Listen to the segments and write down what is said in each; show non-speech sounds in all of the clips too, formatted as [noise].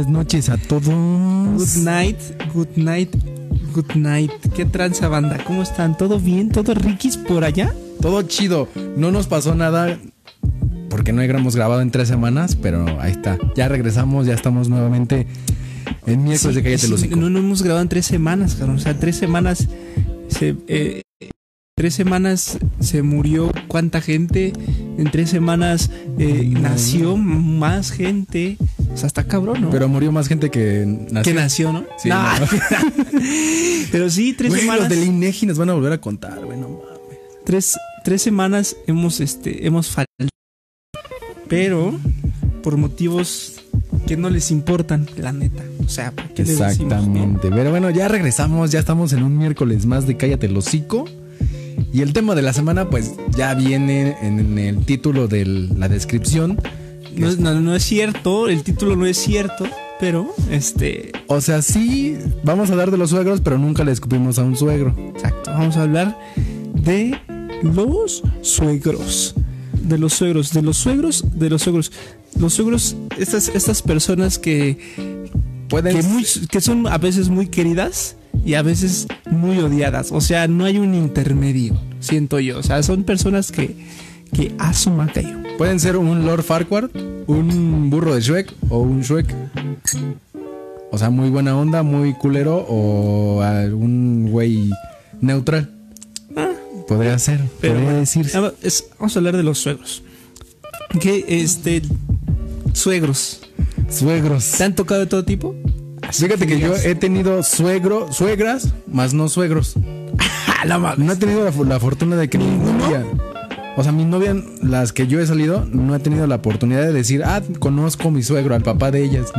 buenas noches a todos. Good night, good night, good night. ¿Qué tranza banda? ¿Cómo están? ¿Todo bien? ¿Todo riquis por allá? Todo chido. No nos pasó nada porque no hemos grabado en tres semanas, pero ahí está. Ya regresamos, ya estamos nuevamente en miércoles de Cállate No, no hemos grabado en tres semanas, cabrón. O sea, tres semanas se, eh, tres semanas se murió cuánta gente, en tres semanas eh, nació más gente. O sea, está cabrón, ¿no? Pero murió más gente que nació. Que nació, ¿no? Sí, Nah. no. [laughs] Pero sí, tres Güey, semanas. los del INEGI nos van a volver a contar, güey, no mames. Tres, tres semanas hemos, este, hemos faltado. Pero por motivos que no les importan, la neta. O sea, ¿por qué les? Exactamente. Pero bueno, ya regresamos, ya estamos en un miércoles más de Cállate el hocico. Y el tema de la semana, pues ya viene en el título de la descripción. No, es- no, no es cierto, el título no es cierto, pero este, O sea, sí, vamos a hablar de los suegros, pero nunca le escupimos a un suegro. exacto, vamos a hablar de los suegros. De los suegros, de los suegros, de los suegros. Los suegros, estas, estas personas que, Pueden que, muy- que son a veces muy queridas y a veces muy odiadas. O sea, no hay un intermedio, siento yo. O sea, son personas que, que asuma cayó. Pueden ser un Lord Farquaad, un burro de Shrek o un Shrek. O sea, muy buena onda, muy culero o algún güey neutral. Ah, Podría ser, Pero podría bueno, decirse. es- vamos a hablar de los suegros. Que este suegros. Suegros. ¿Te han tocado de todo tipo? Fíjate que yo he tenido suegro, suegras, más no suegros. [laughs] Ah, mames. No he tenido la, la fortuna de que novia. O sea, mi novia, las que yo he salido, no he tenido la oportunidad de decir, ah, conozco a mi suegro, al papá de ellas.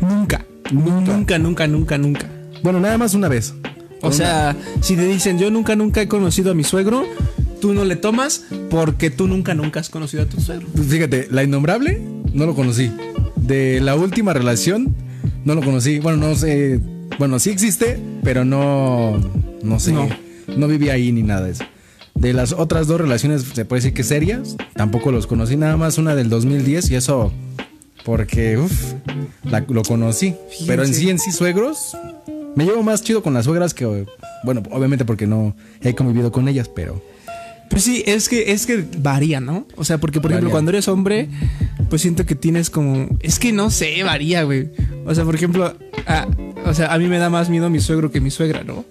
Nunca. Nunca, nunca, nunca, nunca. Bueno, nada más una vez. O sea, si te dicen yo nunca, nunca he conocido a mi suegro, tú no le tomas porque tú nunca, nunca has conocido a tu suegro. Pues Fíjate, la innombrable no lo conocí. De la última relación no lo conocí. Bueno, no sé. Bueno, sí existe, pero no. No sé. No. No, viví ahí ni nada de eso. De las otras dos relaciones, se puede decir que serias, tampoco los conocí. Nada más una del 2010 y eso porque, uff, lo conocí. Pero en sí, en sí, suegros, me llevo más chido con las suegras que, bueno, obviamente porque no he convivido con ellas, pero... Pues sí, es que, es que varía, ¿no? O sea, porque por ejemplo, cuando eres hombre, pues siento que tienes como. Es que no sé, varía, güey. O sea, por ejemplo, a, o sea, a mí me da más miedo mi suegro que mi suegra, ¿no?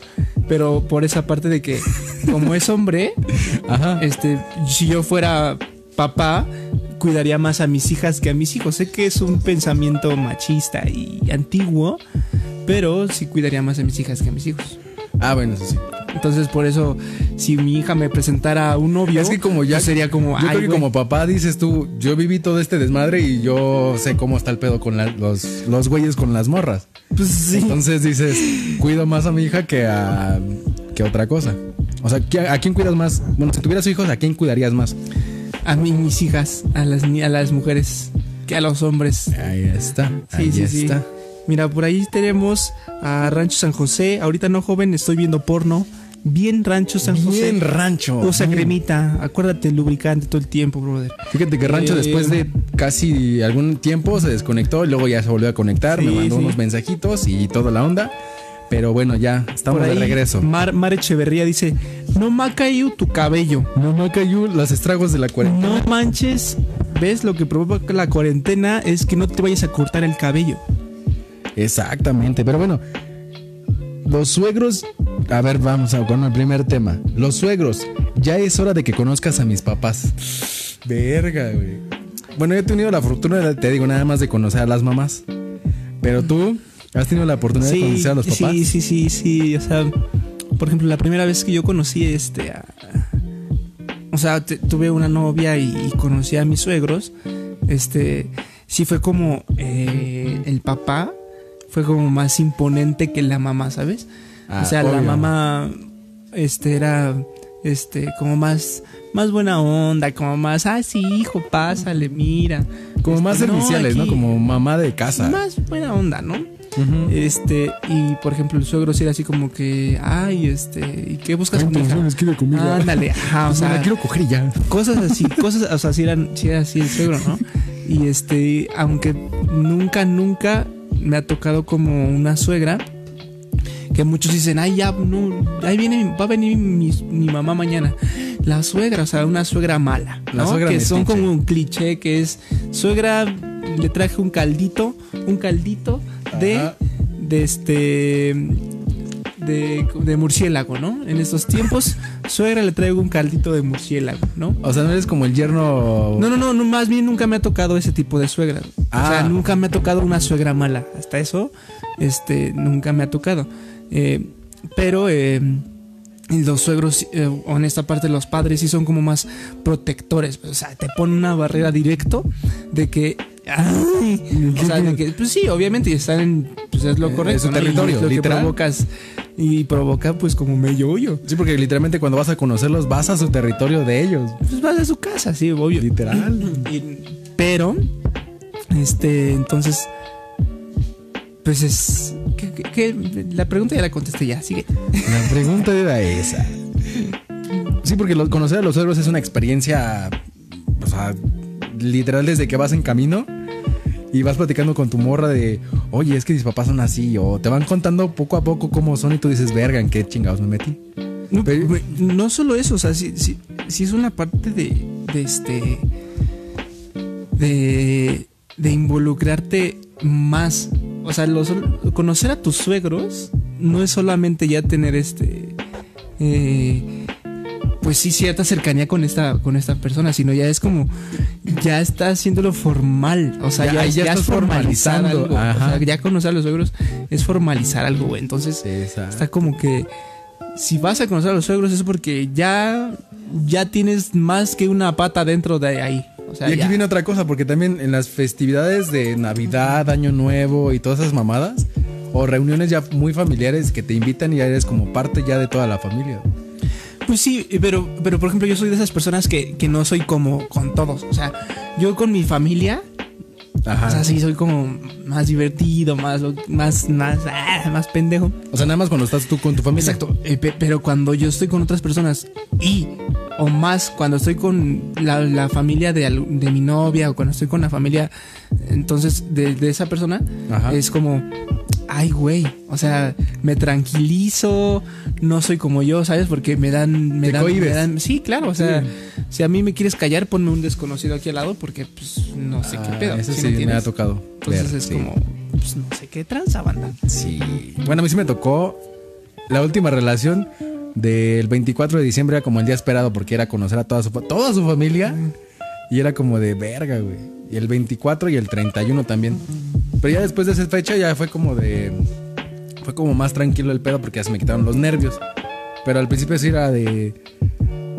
Pero por esa parte de que, como es hombre, [laughs] Ajá. este, si yo fuera papá, cuidaría más a mis hijas que a mis hijos. Sé que es un pensamiento machista y antiguo, pero sí cuidaría más a mis hijas que a mis hijos. Ah, bueno, sí. Entonces, por eso, si mi hija me presentara a un novio, Es que como ya pues sería como, yo creo que como papá dices tú, yo viví todo este desmadre y yo sé cómo está el pedo con la- los, los güeyes con las morras. Pues sí. Entonces dices, cuido más a mi hija que a que otra cosa. O sea, ¿qui- ¿a quién cuidas más? Bueno, si tuvieras hijos, ¿a quién cuidarías más? A mí, mis hijas, a las, a las mujeres, que a los hombres. Ahí está. Sí, ahí sí, sí. Mira, por ahí tenemos a Rancho San José. Ahorita no, joven, estoy viendo porno. Bien Rancho San José. Bien rancho. Usa cremita. Acuérdate, lubricante todo el tiempo, brother. Fíjate que Rancho Eh, después de casi algún tiempo se desconectó y luego ya se volvió a conectar, me mandó sí. unos mensajitos y toda la onda. Pero bueno, ya estamos de regreso. Mar, Mar Echeverría dice: No me ha caído tu cabello. No me cayó los estragos de la cuarentena. No manches. ¿Ves? Lo que provoca la cuarentena es que no te vayas a cortar el cabello. Exactamente, pero bueno, los suegros, a ver, vamos a con el primer tema. Los suegros, ya es hora de que conozcas a mis papás. Verga, güey. Bueno, yo he tenido la fortuna, de- te digo, nada más de conocer a las mamás. Pero tú, ¿has tenido la oportunidad de conocer a los papás? Sí, sí, sí, sí. O sea, por ejemplo, la primera vez que yo conocí este a- o sea, te- tuve una novia y, y conocí a mis suegros. Este, sí fue como eh, el papá fue como más imponente que la mamá, ¿sabes? Ah, o sea, la mamá este era este como más más buena onda, como más, ah, sí, hijo, pásale, mira. Como más Este, no, serviciales, ¿no? Como mamá de casa. más buena onda, ¿no? Este, y por ejemplo, el suegro sí era así como que, ay, este, ¿y qué buscas con tu hija? quiere conmigo. Ándale, ajá, o O sea, la quiero coger y ya. cosas así, cosas, o sea, sí eran, sí era así el suegro, ¿no? Y este, aunque nunca, nunca me ha tocado como una suegra. Que muchos dicen, ay, ya, no, ahí viene, va a venir mi, mi mamá mañana. La suegra, o sea, una suegra mala. La ¿no? suegra que son como un cliché, que es, suegra, le traje un caldito, un caldito de, de este, de, de murciélago, ¿no? En estos tiempos, suegra le traigo un caldito de murciélago, ¿no? O sea, no eres como el yerno. No, no, no, no, más bien nunca me ha tocado ese tipo de suegra. O sea, Ah. nunca me ha tocado una suegra mala. Hasta eso, este, nunca me ha tocado. Eh, pero eh, los suegros, eh, o en esta parte los padres, sí son como más protectores. O sea, te ponen una barrera directo de que. ay, o sea, que, pues sí, obviamente, y están en. Pues es lo correcto. es su territorio, lo que literal. provocas. Y provoca, pues, como medio hoyo. Sí, porque literalmente cuando vas a conocerlos vas a su territorio de ellos. Pues vas a su casa, sí, obvio. Literal. Y- pero, este, entonces, pues es. ¿qué- qué- qué? la pregunta ya la contesté ya, sigue. La pregunta era esa. Sí, porque lo- conocer a los suegros es una experiencia, o sea, literal desde que vas en camino y vas platicando con tu morra de, oye, es que mis papás son así, o te van contando poco a poco cómo son y tú dices, verga, ¿en qué chingados me metí? No, Pero- güey, no solo eso, o sea, sí, sí- sí es una parte de, de este. de. de involucrarte más. O sea, los- conocer a tus suegros no es solamente ya tener este. eh, pues sí, cierta cercanía con esta, con esta persona, sino ya es como. ya está haciéndolo formal. O sea, Ya- ya, ya ya es estás formalizando, algo. O ajá. sea, ya conocer a los suegros es formalizar algo, güey. Entonces. Esa. Está como que si vas a conocer a los suegros es porque ya ya tienes más que una pata dentro de ahí. O sea, Y aquí ya. viene otra cosa, porque también en las festividades de Navidad, Año Nuevo y todas esas mamadas, o reuniones ya muy familiares que te invitan y ya eres como parte ya de toda la familia. Pues sí, pero, pero por ejemplo, yo soy de esas personas que, que no soy como con todos. O sea, yo con mi familia, Ajá. o sea, sí soy como más divertido, más, más, más, ah, más pendejo. O sea, nada más cuando estás tú con tu familia. Exacto. eh, pe- pero cuando yo estoy con otras personas y, o más, cuando estoy con la, la familia de, de mi novia o cuando estoy con la familia, entonces, de, de esa persona, Ajá. es como, ay, güey. O sea, me tranquilizo, no soy como yo, ¿sabes? Porque me dan, me Te dan, me cohibes. dan- sí, claro. O sea, Sí. si a mí me quieres callar, ponme un desconocido aquí al lado porque, pues, no sé Ah, qué pedo. Eso ¿sí sí me me, ha tocado. Entonces ver, es sí. como, pues, no sé qué tranza, banda. Sí. Bueno, a mí sí me tocó la última relación del 24 de diciembre, era como el día esperado, porque era conocer a toda su, toda su familia. Y era como de verga, güey. Y el 24 y el 31 también. Pero ya después de esa fecha ya fue como de... Fue como más tranquilo el pedo porque ya se me quitaron los nervios. Pero al principio sí era de...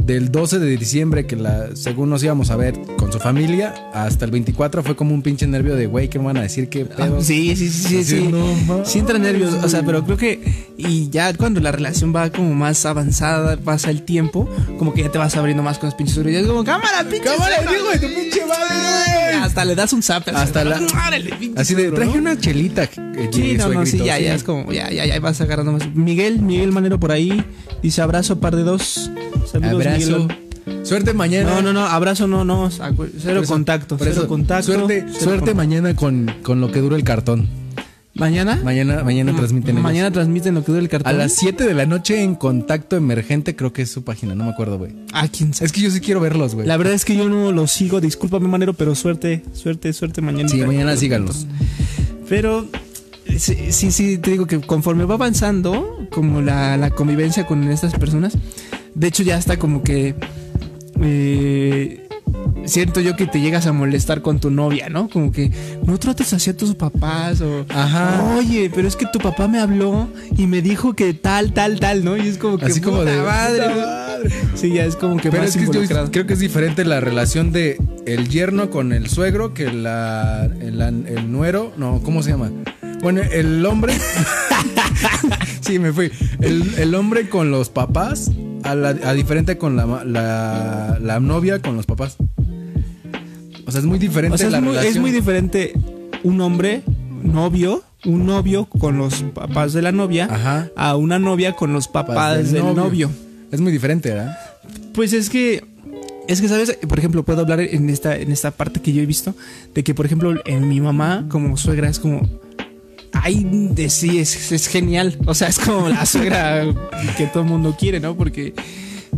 Del 12 de diciembre que la, según nos íbamos a ver con su familia, hasta el 24 fue como un pinche nervio de, güey, ¿qué me van a decir? ¿Qué pedo? Ah, Sí, sí, sí, sí, sí. no Sí entra nervios, o sea, pero creo que y ya cuando la relación va como más avanzada, pasa el tiempo, como que ya te vas abriendo más con los pinches es como, cámara, pinche ¡Cámara, suegro". hijo de tu pinche madre! Hasta le das un zap. Hasta la- Así de, traje una chelita. Sí, no, no, sí, ya, ya es como, ya, ya, ya vas agarrando más. Miguel, Miguel Manero por ahí, dice abrazo, par de dos. Saludos, Abrazo. Suerte mañana. No, no, no, abrazo no, no, cero contacto, cero contacto. Suerte, suerte mañana con, con lo que dura el cartón. ¿Mañana? Mañana, mañana transmiten. ellos. Mañana transmiten lo que dura el cartón. A las 7 de la noche en Contacto Emergente, creo que es su página, no me acuerdo, güey. Ah, quién sabe. Es que yo sí quiero verlos, güey. La verdad es que yo no lo sigo, discúlpame manero, pero suerte, suerte, suerte mañana. Sí, mañana síganlos. Pero sí, sí, sí, te digo que conforme va avanzando, como la, la convivencia con estas personas, de hecho ya está como que eh, siento yo que te llegas a molestar con tu novia, ¿no? Como que no trates así a tus papás o Ajá. oye, pero es que tu papá me habló y me dijo que tal, tal, tal, ¿no? Y es como que Así como de. madre. madre. Sí, ya es como que Pero más es que yo creo que es diferente la relación de el yerno con el suegro que la, el, el nuero. No, ¿cómo se llama? Bueno, el hombre. [laughs] sí, me fui. El, el hombre con los papás, a, la, a diferente con la, la, la novia con los papás. O sea, es muy diferente O sea, la es muy, es relación. muy diferente un hombre, novio, un novio con los papás de la novia, Ajá. a una novia con los papás del, novio. Es muy diferente, ¿verdad? Pues es que Es que, ¿sabes? Por ejemplo, puedo hablar en esta, en esta parte que yo he visto, de que, por ejemplo, en mi mamá, como suegra, es como. Ay, de sí, es, es genial. O sea, es como la suegra que todo el mundo quiere, ¿no? Porque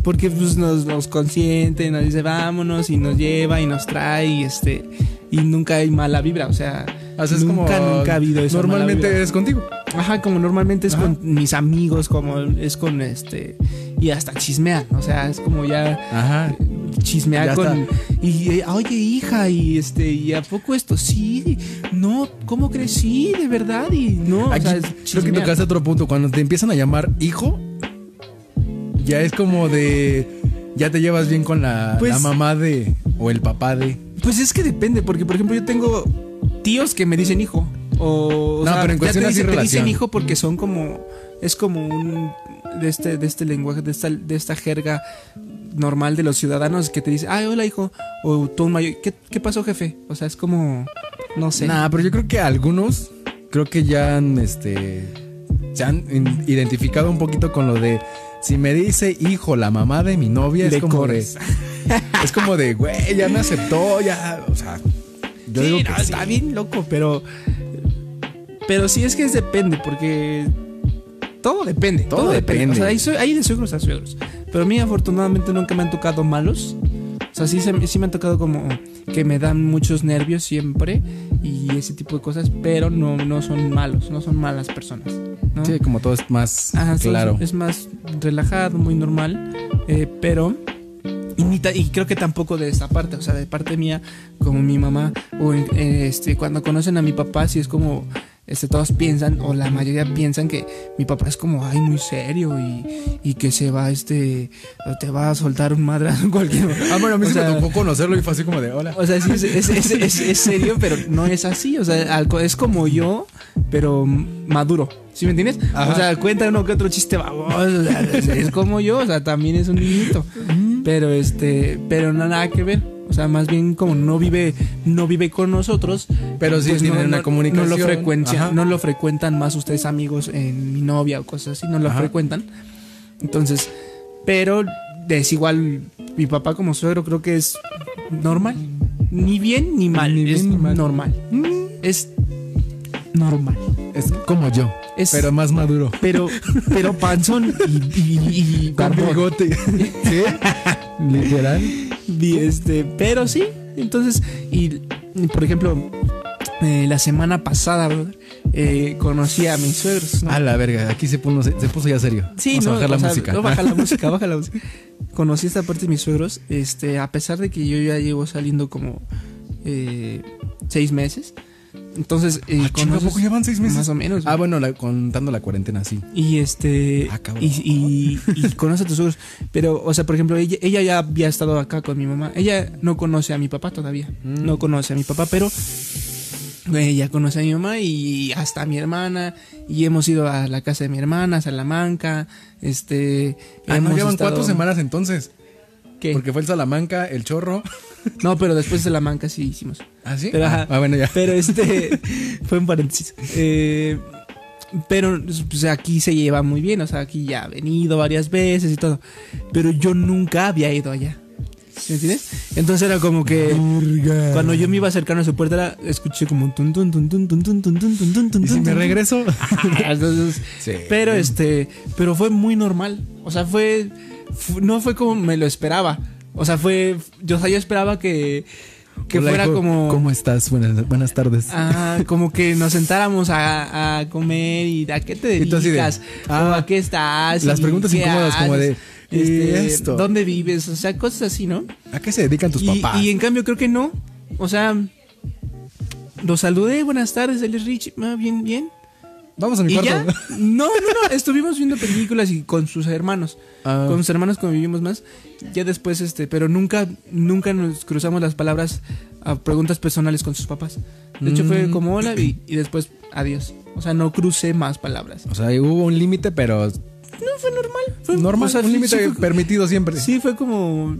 porque pues nos, nos consiente, nos dice vámonos y nos lleva y nos trae y este y nunca hay mala vibra, o sea, O sea, es nunca como nunca ha habido eso. Normalmente es contigo. Ajá, como normalmente es Ajá. con mis amigos, como es con este y hasta chismean, o sea, es como ya Ajá. chismear Ya con está. y oye hija y este y a poco esto sí no cómo crees sí de verdad y no Aquí o sea, es creo que tocaste otro punto. Cuando te empiezan a llamar hijo, ya es como de. Ya te llevas bien con la, Pues- la mamá de. O el papá de. Pues es que depende, porque por ejemplo yo tengo tíos que me dicen hijo. O, o No, pero en ya cuestión te así dicen, te relación. dicen hijo porque son como. Es como un. De este, de este lenguaje, de esta, de esta jerga normal de los ciudadanos que te dice, ay, hola hijo. O tú un mayor, ¿qué, qué pasó, jefe? O sea, es como. No sé. Nah, pero yo creo que algunos. Creo que ya han. Este. Se han identificado un poquito con lo de. Si me dice hijo la mamá de mi novia, es Le como corres. de. [laughs] Es como de, güey, ya me aceptó, ya. O sea. Yo Sí, digo no, que está bien loco, pero. Pero sí es que es depende, porque. Todo depende, todo, Todo depende. depende. O sea, hay, hay de suegros a suegros. Pero a mí, afortunadamente, nunca me han tocado malos. O sea, sí, se- sí me han tocado como que me dan muchos nervios siempre y ese tipo de cosas, pero no, no son malos, no son malas personas. ¿no? Sí, como todo es más Ajá, claro. es más relajado, muy normal. eh, pero. Y, ni ta- y creo que tampoco de esta parte, o sea, de parte mía, como mi mamá, o eh, este, cuando conocen a mi papá, sí es como. Este, todos piensan, o la mayoría piensan que mi papá es como, ay, muy serio y, y que se va, este, te va a soltar un madrazo cualquier [laughs] Ah, bueno, a mí o me tocó conocerlo y fue así como de, hola. o sea, es, es, es- es- es serio, pero no es así. O sea, es como yo, pero maduro. ¿Sí me entiendes? Ajá. O sea, cuenta uno que otro chiste baboso. o sea, es, es como yo, o sea, también es un niñito. Pero este, pero no nada que ver. O sea, más bien como no vive, no vive con nosotros. Pero sí pues tienen no, una no- comunicación. No lo, frecuencia, no lo frecuentan más ustedes amigos en mi novia o cosas así, no lo Ajá. frecuentan. Entonces, pero es igual, mi papá como suegro creo que es normal. Ni bien ni mal. Ni bien es ni mal. normal. Es normal. Es como yo, Es- pero más maduro. Pero, pero panzón y, y, y Con bigote. [laughs] ¿Sí? Literal. [laughs] Y este, pero sí, entonces, y, por ejemplo, eh, la semana pasada, brother, eh, conocí a mis suegros. ¿no? A la verga, aquí se puso, se puso ya serio. Sí, Vamos no, a bajar la o sea, música. no, baja la [laughs] música, baja la música. Conocí esta parte de mis suegros, este, a pesar de que yo ya llevo saliendo como eh, seis meses. Entonces, eh, Ah, chinga, ¿a conoces- poco llevan seis meses? Más o menos. Ah, bueno, la- contando la cuarentena, sí. Y este. Ah, cabrón. y, y, y conoce a tus suegros. Pero, o sea, por ejemplo, ella, ella ya había estado acá con mi mamá. Ella no conoce a mi papá todavía. Mm. No conoce a mi papá, pero ella conoce a mi mamá y hasta a mi hermana. Y hemos ido a la casa de mi hermana, a Salamanca. Este. Ah, no, hemos llevan estado- cuatro semanas entonces. ¿Qué? Porque fue el Salamanca, el chorro. [laughs] No, pero después de Salamanca sí hicimos. ¿Ah, sí? Pero, ah, ah, bueno, ya. Pero este [laughs] fue un paréntesis. Eh, pero pues, aquí se lleva muy bien, o sea, aquí ya ha venido varias veces y todo. Pero yo nunca había ido allá. ¿Sí ¿Me entiendes? Entonces era como que Verga. cuando yo me iba acercando a su puerta, era- escuché como un tun tun tun tun tun tun tun tun tun tun tun ¿Y si me tun. regreso? Entonces, Sí. pero este, pero fue muy normal. O sea, fue, fu- no fue como me lo esperaba. O sea, fue, yo, o sea, yo esperaba que, que Hola, fuera hijo, como, ¿Cómo estás? Buenas, buenas tardes. Ah, como que nos sentáramos a, a comer y a qué te Y tú así de, dedicas ah, a qué estás. las y preguntas qué incómodas como de, ¿y este, esto? ¿Dónde vives? O sea, cosas así, ¿no? ¿A qué se dedican tus Y, papás? y en cambio creo que no. O sea, lo saludé, buenas tardes, él es Rich, ah, bien, bien. Vamos a mi Y cuarto. ya, [laughs] no, no, no, estuvimos viendo películas y con sus hermanos. Ah. Con sus hermanos convivimos más. Ya después, este, pero nunca, nunca nos cruzamos las palabras a preguntas personales con sus papás. De hecho, fue Mm. como hola y, y después adiós. O sea, no crucé más palabras. O sea, hubo un límite, pero No, fue normal. Fue normal, o sea, un límite sí permitido siempre. Sí, fue como.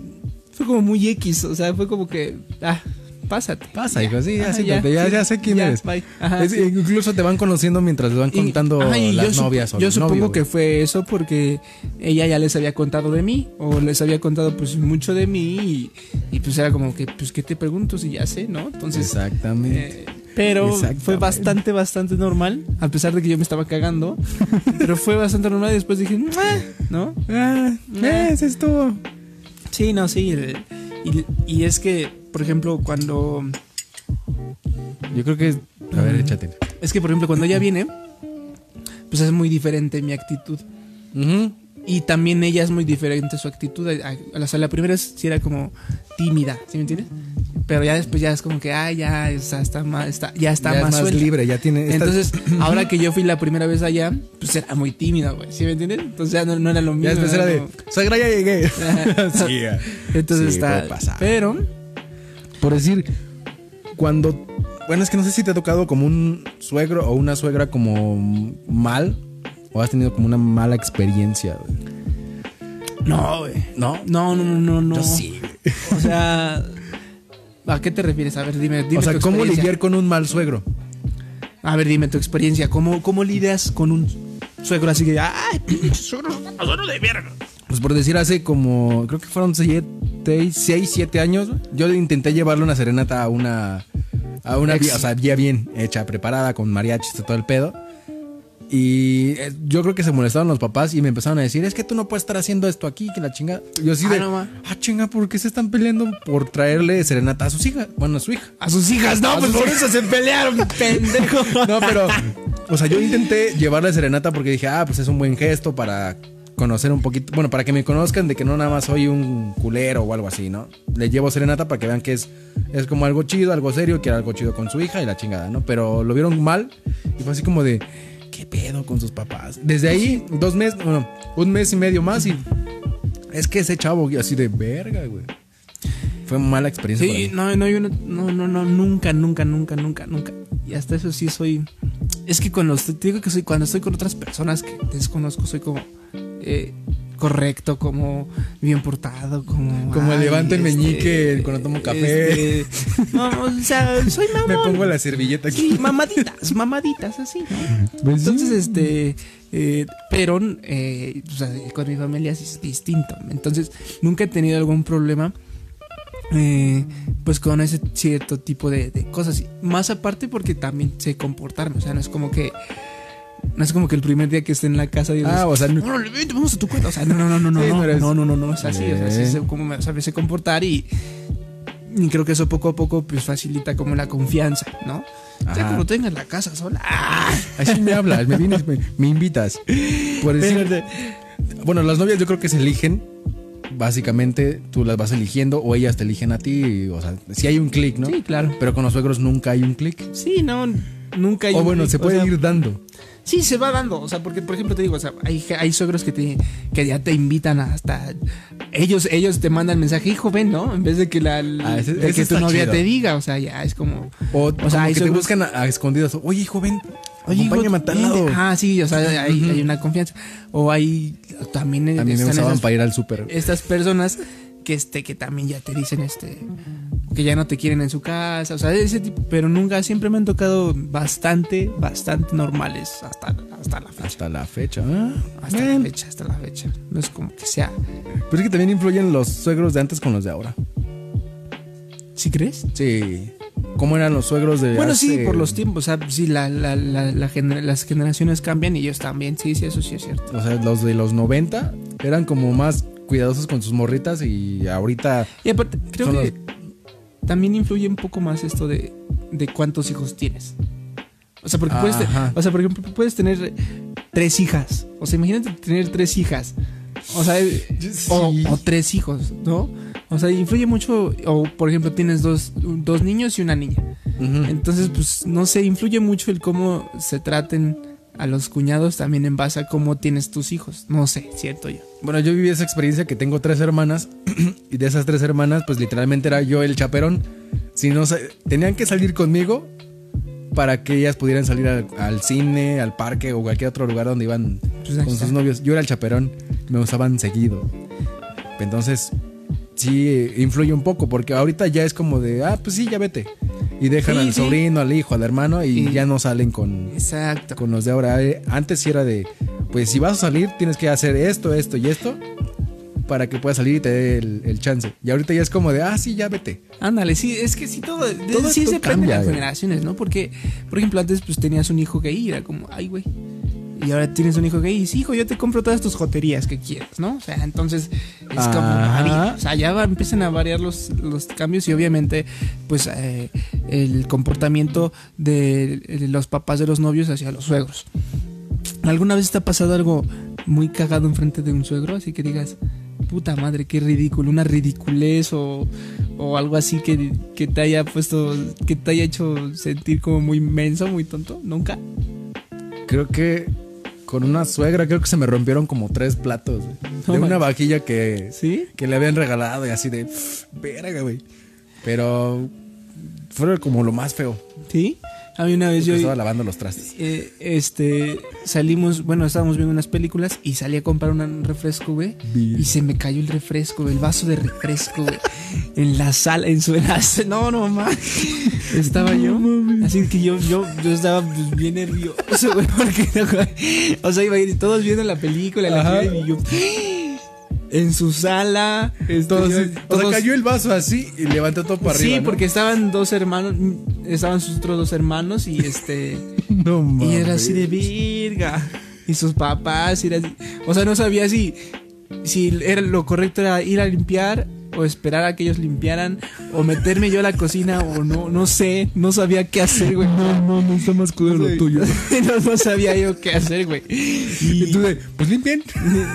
Fue como muy X. O sea, fue como que. Ah, pásate. Pasa, hijo, sí, Ajá, ya, ya, sí, ya sé quién ya, eres. Ajá, Es- sí. Incluso te van conociendo mientras les van Y- contando ajá, las yo novias o Yo supongo que güey. fue eso porque ella ya les había contado de mí o les había contado pues mucho de mí y, y, pues era como que pues qué te pregunto si ya sé, ¿no? Entonces Exactamente. eh, pero fue bastante bastante normal a pesar de que yo me estaba cagando, [laughs] pero fue bastante normal y después dije, "Ah", ¿no? ah, eh. ese estuvo. Sí, no, sí. y, y es que, por ejemplo, cuando Yo creo que. A ver, échate. es que por ejemplo cuando ella viene, pues es muy diferente mi actitud. Y también ella es muy diferente su actitud. A- a- O sea, la primera sí era como tímida, ¿sí me entiendes? Pero ya después ya es como que, ah, ya está, está más, está, ya está Ya es más, más suelta. libre, ya tiene. Entonces, [clears throat] ahora que yo fui la primera vez allá, pues era muy tímida, güey, ¿sí me entiendes? Entonces ya no, no era lo mismo. ya después era de. como- Sagra, ya llegué. [laughs] Sí. [laughs] Entonces Sí, está. Pero, Por decir, cuando. Bueno, es que no sé si te ha tocado como un suegro o una suegra como mal. O has tenido como una mala experiencia, güey. no, güey. ¿No? No, no, no, no. Yo sí. O sea, ¿a qué te refieres? A ver, dime, dime O sea, tu ¿cómo lidiar con un mal suegro? A ver, dime tu experiencia. ¿Cómo, cómo lidias con un suegro así que, ay, pinche suegro, suegro de verga? Pues por decir, hace como, creo que fueron 6, 7 años, yo intenté llevarle una serenata a una, a una, vía, o sea, ya bien hecha, preparada, con mariachis y todo el pedo. Y eh, yo creo que se molestaron los papás y me empezaron a decir, es que tú no puedes estar haciendo esto aquí, que la chinga. Yo sí Ah, de, no, ah, chinga, ¿por qué se están peleando por traerle serenata a sus hijas? Bueno, a su hija. A sus hijas, no, pues por hijas. eso se pelearon, [laughs] pendejo. No, pero, o sea, yo intenté llevarle serenata porque dije, ah, pues es un buen gesto para conocer un poquito, bueno, para que me conozcan de que no nada más soy un culero o algo así, ¿no? Le llevo serenata para que vean que es, es como algo chido, algo serio, que era algo chido con su hija y la chingada, ¿no? Pero lo vieron mal y fue así como de, ¿qué pedo con sus papás? Desde ahí, dos meses, bueno, un mes y medio más y es que ese chavo así de verga, güey. Fue mala experiencia. para Sí, mí. no, no, yo no, no, no, no, nunca, nunca, nunca, nunca, nunca. Y hasta eso sí soy. Es que cuando te digo que soy, cuando estoy con otras personas que desconozco, soy como eh, correcto, como bien portado, como. Como ay, levanto el meñique cuando tomo café. este, no, o sea, soy mamón. [laughs] Me pongo la servilleta aquí. Sí, mamaditas, mamaditas, así, ¿no? Pues sí. Entonces, este, eh, pero eh, o sea, con mi familia sí es distinto. Entonces, nunca he tenido algún problema, eh, pues con ese cierto tipo de, de cosas. Más aparte porque también sé comportarme. O sea, no es como que, no es como que el primer día que esté en la casa digas, Ah, o sea, no- "Órale, vente, vamos a tu cuenta. O sea, no, no, no, no, no, Sí, no, no eres- no, no, no, no, es así. O sea, sí Bien. sé cómo me sabe sé comportar y y creo que eso poco a poco pues facilita como la confianza, ¿no? Ajá. cuando tengas la casa sola. ¡ah! Así me hablas, me vienes, me, me invitas. Por decir, bueno, las novias yo creo que se eligen. Básicamente tú las vas eligiendo o ellas te eligen a ti. O sea, si hay un clic, ¿no? Sí, claro. Pero con los suegros nunca hay un clic. Sí, no, nunca hay O un bueno, clic, se o puede sea, ir dando. Sí, se va dando. O sea, porque, por ejemplo, te digo, o sea, hay, hay suegros que, te, que ya te invitan hasta. Ellos, ellos te mandan mensaje, hijo, ven, ¿no? En vez de que, la, Ah, ese- de ese que tu novia chido. te diga. O sea, ya es como. O, O sea, hay que te buscan a, a escondidas. Oye, Oye, hijo, acompáñame a tal lado. vente. Ah, sí, o sea, hay, hay una confianza. O hay. También, mí me usaban esas- para ir al súper. estas personas que este que también ya te dicen este que ya no te quieren en su casa, o sea, ese tipo, pero nunca siempre me han tocado bastante bastante normales hasta hasta la fecha. Hasta la fecha. Ah, Hasta la bueno. fecha, hasta la fecha. No es como que sea. Pero es que también influyen los suegros de antes con los de ahora. ¿Sí crees? Sí. ¿Cómo eran los suegros de Bueno, sí, por los tiempos, o sea, sí, la, la, la, la gener- las generaciones cambian y ellos también, sí, sí, eso sí es cierto. O sea, los de los 90 eran como más cuidadosos con sus morritas y ahorita Y aparte, creo que también influye un poco más esto de, de cuántos hijos tienes. O sea, porque puedes, o sea, por ejemplo, puedes tener tres hijas. O sea, imagínate tener tres hijas. O sea, o, Sí. o tres hijos, ¿no? O sea, influye mucho. O, por ejemplo, tienes dos, dos niños y una niña. Entonces, pues, no sé, influye mucho el cómo se traten a los cuñados también en base a cómo tienes tus hijos. No sé, cierto yo. Bueno, yo viví esa experiencia que tengo tres hermanas [clears throat] y de esas tres hermanas, pues literalmente era yo el chaperón. Si no, tenían que salir conmigo para que ellas pudieran salir al, al cine, al parque o cualquier otro lugar donde iban Pues con sus novios. Yo era el chaperón, me usaban seguido. Entonces, sí influye un poco, porque ahorita ya es como de, ah, pues sí, ya vete. Y dejan Sí, al sí. sobrino, al hijo, al hermano y ya no salen con, Exacto. con los de ahora. Eh, Antes sí era de, pues si vas a salir tienes que hacer esto, esto y esto para que puedas salir y te dé el, el chance. Y ahorita ya es como de, ah, sí, ya vete. Ándale, sí, es que sí todo, Todo sí depende cambia, de las generaciones, ¿no? Porque, por ejemplo, antes pues tenías un hijo y era como, ay, güey. Y ahora tienes un hijo y sí, hijo, yo te compro todas tus joterías que quieras, ¿no? O sea, entonces es como varía. O sea, ya va- empiezan a variar los, los cambios y obviamente, pues, eh, el comportamiento de, de los papás de los novios hacia los suegros. ¿Alguna vez te ha pasado algo muy cagado enfrente de un suegro? Así que digas, puta madre, qué ridículo, una ridiculez o, o algo así que, que te haya puesto, que te haya hecho sentir como muy menso, muy tonto. ¿Nunca? Creo que con una suegra creo que se me rompieron como tres platos, güey. No de una manches. vajilla que, ¿Sí? que le habían regalado y así de, "Pff, verga, güey. Pero fue como lo más feo. ¿Sí? A mí una vez Yo estaba lavando los trastes. eh, este, salimos, bueno, estábamos viendo unas películas y salí a comprar un refresco, güey. Y se me cayó el refresco, el vaso de refresco, güey. En la sala, en su. en la- no, no, mames. Estaba yo. Así que yo, yo, yo estaba pues, bien nervioso, güey. Porque, [laughs] o sea, iba a ir todos viendo la película, la y yo. En su sala. este, Entonces, yo- o sea, cayó el vaso así y levantó todo para arriba. Sí, ¿no? porque estaban dos hermanos, estaban sus otros dos hermanos y este. [laughs] No mames. Y era así de virga. Y sus papás, y era así. O sea, no sabía si, si era lo correcto era ir a limpiar o esperar a que ellos limpiaran o meterme yo a la cocina o no, no sé, no sabía qué hacer, güey. No, no, no está más culero lo tuyo. [laughs] no, no sabía yo qué hacer, güey. Y tú de, pues limpien.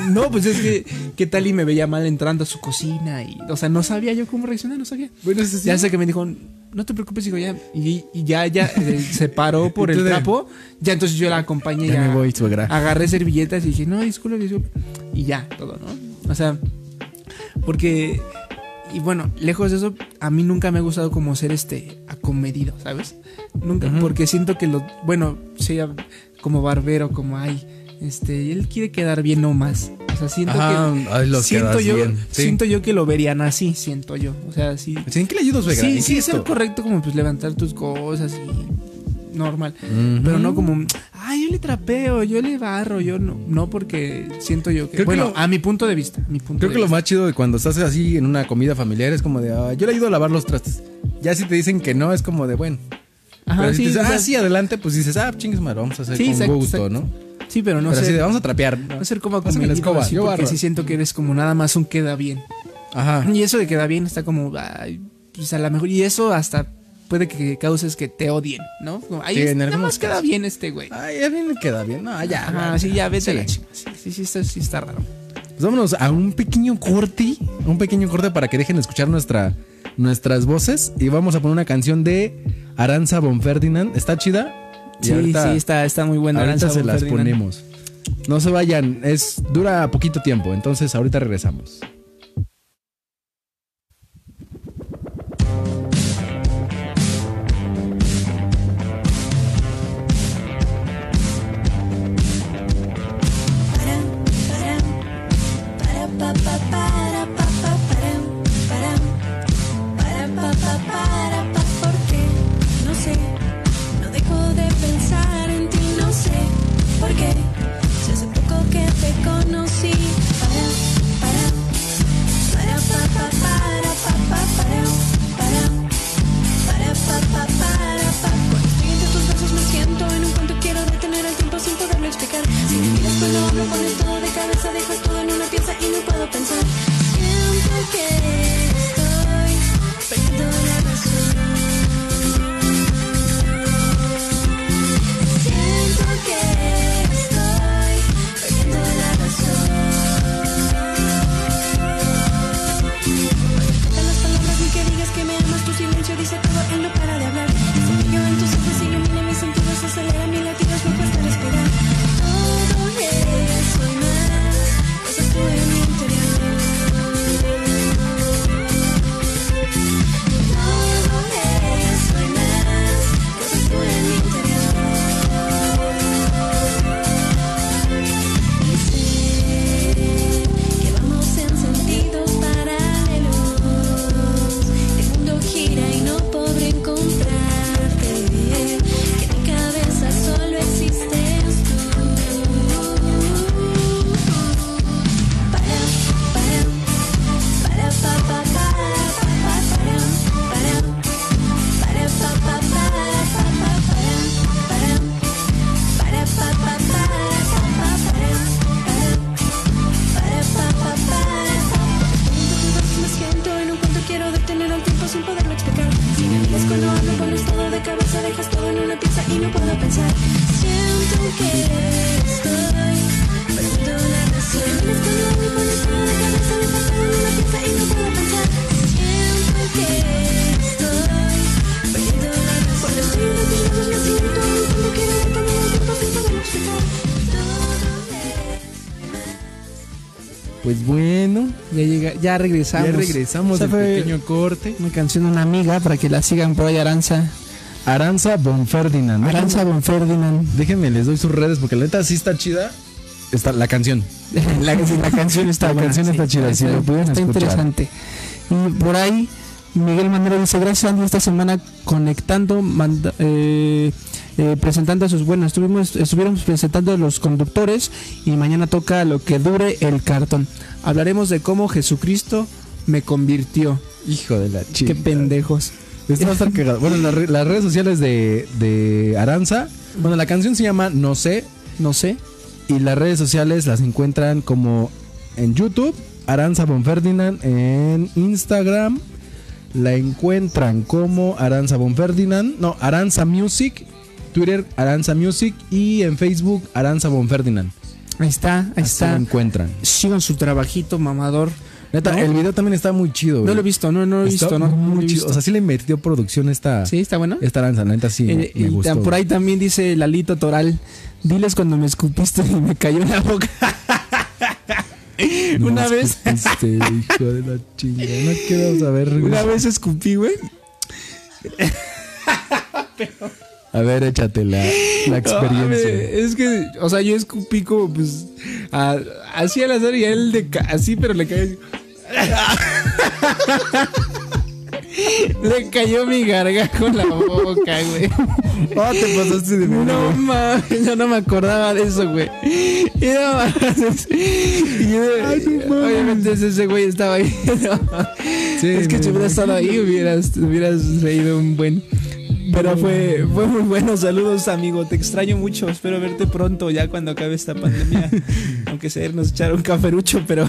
No, pues es que, ¿qué tal y me veía mal entrando a su cocina? Y, o sea, no sabía yo cómo reaccionar, no sabía. Bueno, sí. Ya sé que me dijo, no te preocupes, digo, ya. Y, y ya, ya eh, se paró [laughs] por Y el trapo. Ya entonces yo la acompañé. Ya me voy, suegra. Agarré servilletas y dije, no, disculpe, disculpe. Y ya, todo, ¿no? O sea, porque. Y bueno, lejos de eso, a mí nunca me ha gustado como ser este acomedido, ¿sabes? Nunca, porque siento que lo. Bueno, sea como barbero, como ay. Este, él quiere quedar bien nomás. O sea, siento Ajá, que. ay, los siento yo, bien. Sí. siento yo que lo verían así, siento yo. O sea, sí. Sí, ¿En qué le suegra? Sí, ¿En sí, es el correcto como pues levantar tus cosas y normal. Pero no como, yo le trapeo, yo le barro, yo no, no porque siento yo que, Creo que bueno, lo- a mi punto de vista, mi punto Creo de que lo más chido de cuando estás así en una comida familiar es como de, "Ah, yo le ayudo a lavar los trastes. Ya si te dicen que no, es como de, bueno. Ajá, Pero si sí, te sea, ah, sí, adelante, pues dices, ah, chingues madre, vamos a hacer Sí, con exacto, gusto, exacto. ¿no? sí, pero no Pero así sé, de, vamos a trapear. no ser como Pásame la escoba, así, yo porque sí siento que eres como nada más un queda bien. Ajá. Y eso de queda bien está como, ay, pues a lo mejor, y eso hasta puede que causes que te odien, ¿no? Como, Ay, Sí, es- en nada más queda bien este güey. Ay, a mí me queda bien. No, ya. Ajá, sí, ya vete a la Sí. chingada. Sí, sí, sí, está, sí está raro. Pues vámonos a un pequeño corte, un pequeño corte para que dejen de escuchar nuestra, nuestras voces y vamos a poner una canción de Aranza Von Ferdinand. ¿Está chida? Y Sí, ahorita- sí, está, está muy buena. Ahorita Aranza se las ponemos. No se vayan, es dura poquito tiempo, entonces ahorita regresamos. because Pues bueno, Ya, llega, ya regresamos. ya regresamos del fue pequeño corte. una canción una amiga para que la sigan por ahí, Aranza. Aranza Bonferdinand. Aranza Von Ferdinand. Déjenme, les doy sus redes porque la neta sí está chida. Está la canción. [laughs] La, la canción está La buena, canción está chida, si lo pudieran Está escuchar. interesante. Y por ahí, Miguel Manero dice, gracias Andy, esta semana conectando, manda- eh, eh, presentando a sus buenas. Estuvimos, estuvieron presentando a los conductores y mañana toca lo que dure el cartón. Hablaremos de cómo Jesucristo me convirtió. Hijo de la chica. Qué pendejos. Esto va a estar cagado. Bueno, las, re- las redes sociales de, de Aranza. Bueno, la canción se llama No sé. No sé. Y las redes sociales las encuentran como en YouTube, Aranza Bonferdinand, en Instagram la encuentran como Aranza Bonferdinand, no, Aranza Music, Twitter Aranza Music y en Facebook Aranza Bonferdinand. Ahí está, ahí Así lo está. encuentran. Sigan su trabajito, mamador. Neta, ¿No? el video también está muy chido. No güey. lo he visto, no, no lo he Está visto, no. no lo muy he chido. visto. O sea, sí le metió producción esta, sí, está bueno. esta Aranza, la neta sí Eh, me y gustó. tam- por ahí también dice Lalito Toral. Diles cuando me escupiste y me cayó en la boca. [laughs] [laughs] No, una vez, escupiste, hijo de la chingada. No quiero saber. güey. una vez escupí, güey. A ver, échate la, la experiencia. No, mames, es que, o sea, yo escupí como, pues, a- así al azar y a él de así, pero le cayó así. [laughs] Le cayó mi gargajo en la boca, güey. Ah, te pasaste de No mames, yo no me acordaba de eso, güey. Y no mames. Obviamente ese güey estaba ahí. [laughs] Sí, es que si hubieras estado ahí, hubieras, hubieras reído un buen. Pero fue, fue muy bueno. Saludos, amigo. Te extraño mucho. Espero verte pronto, ya cuando acabe esta pandemia. [laughs] Aunque sea irnos a echar un caferucho, pero.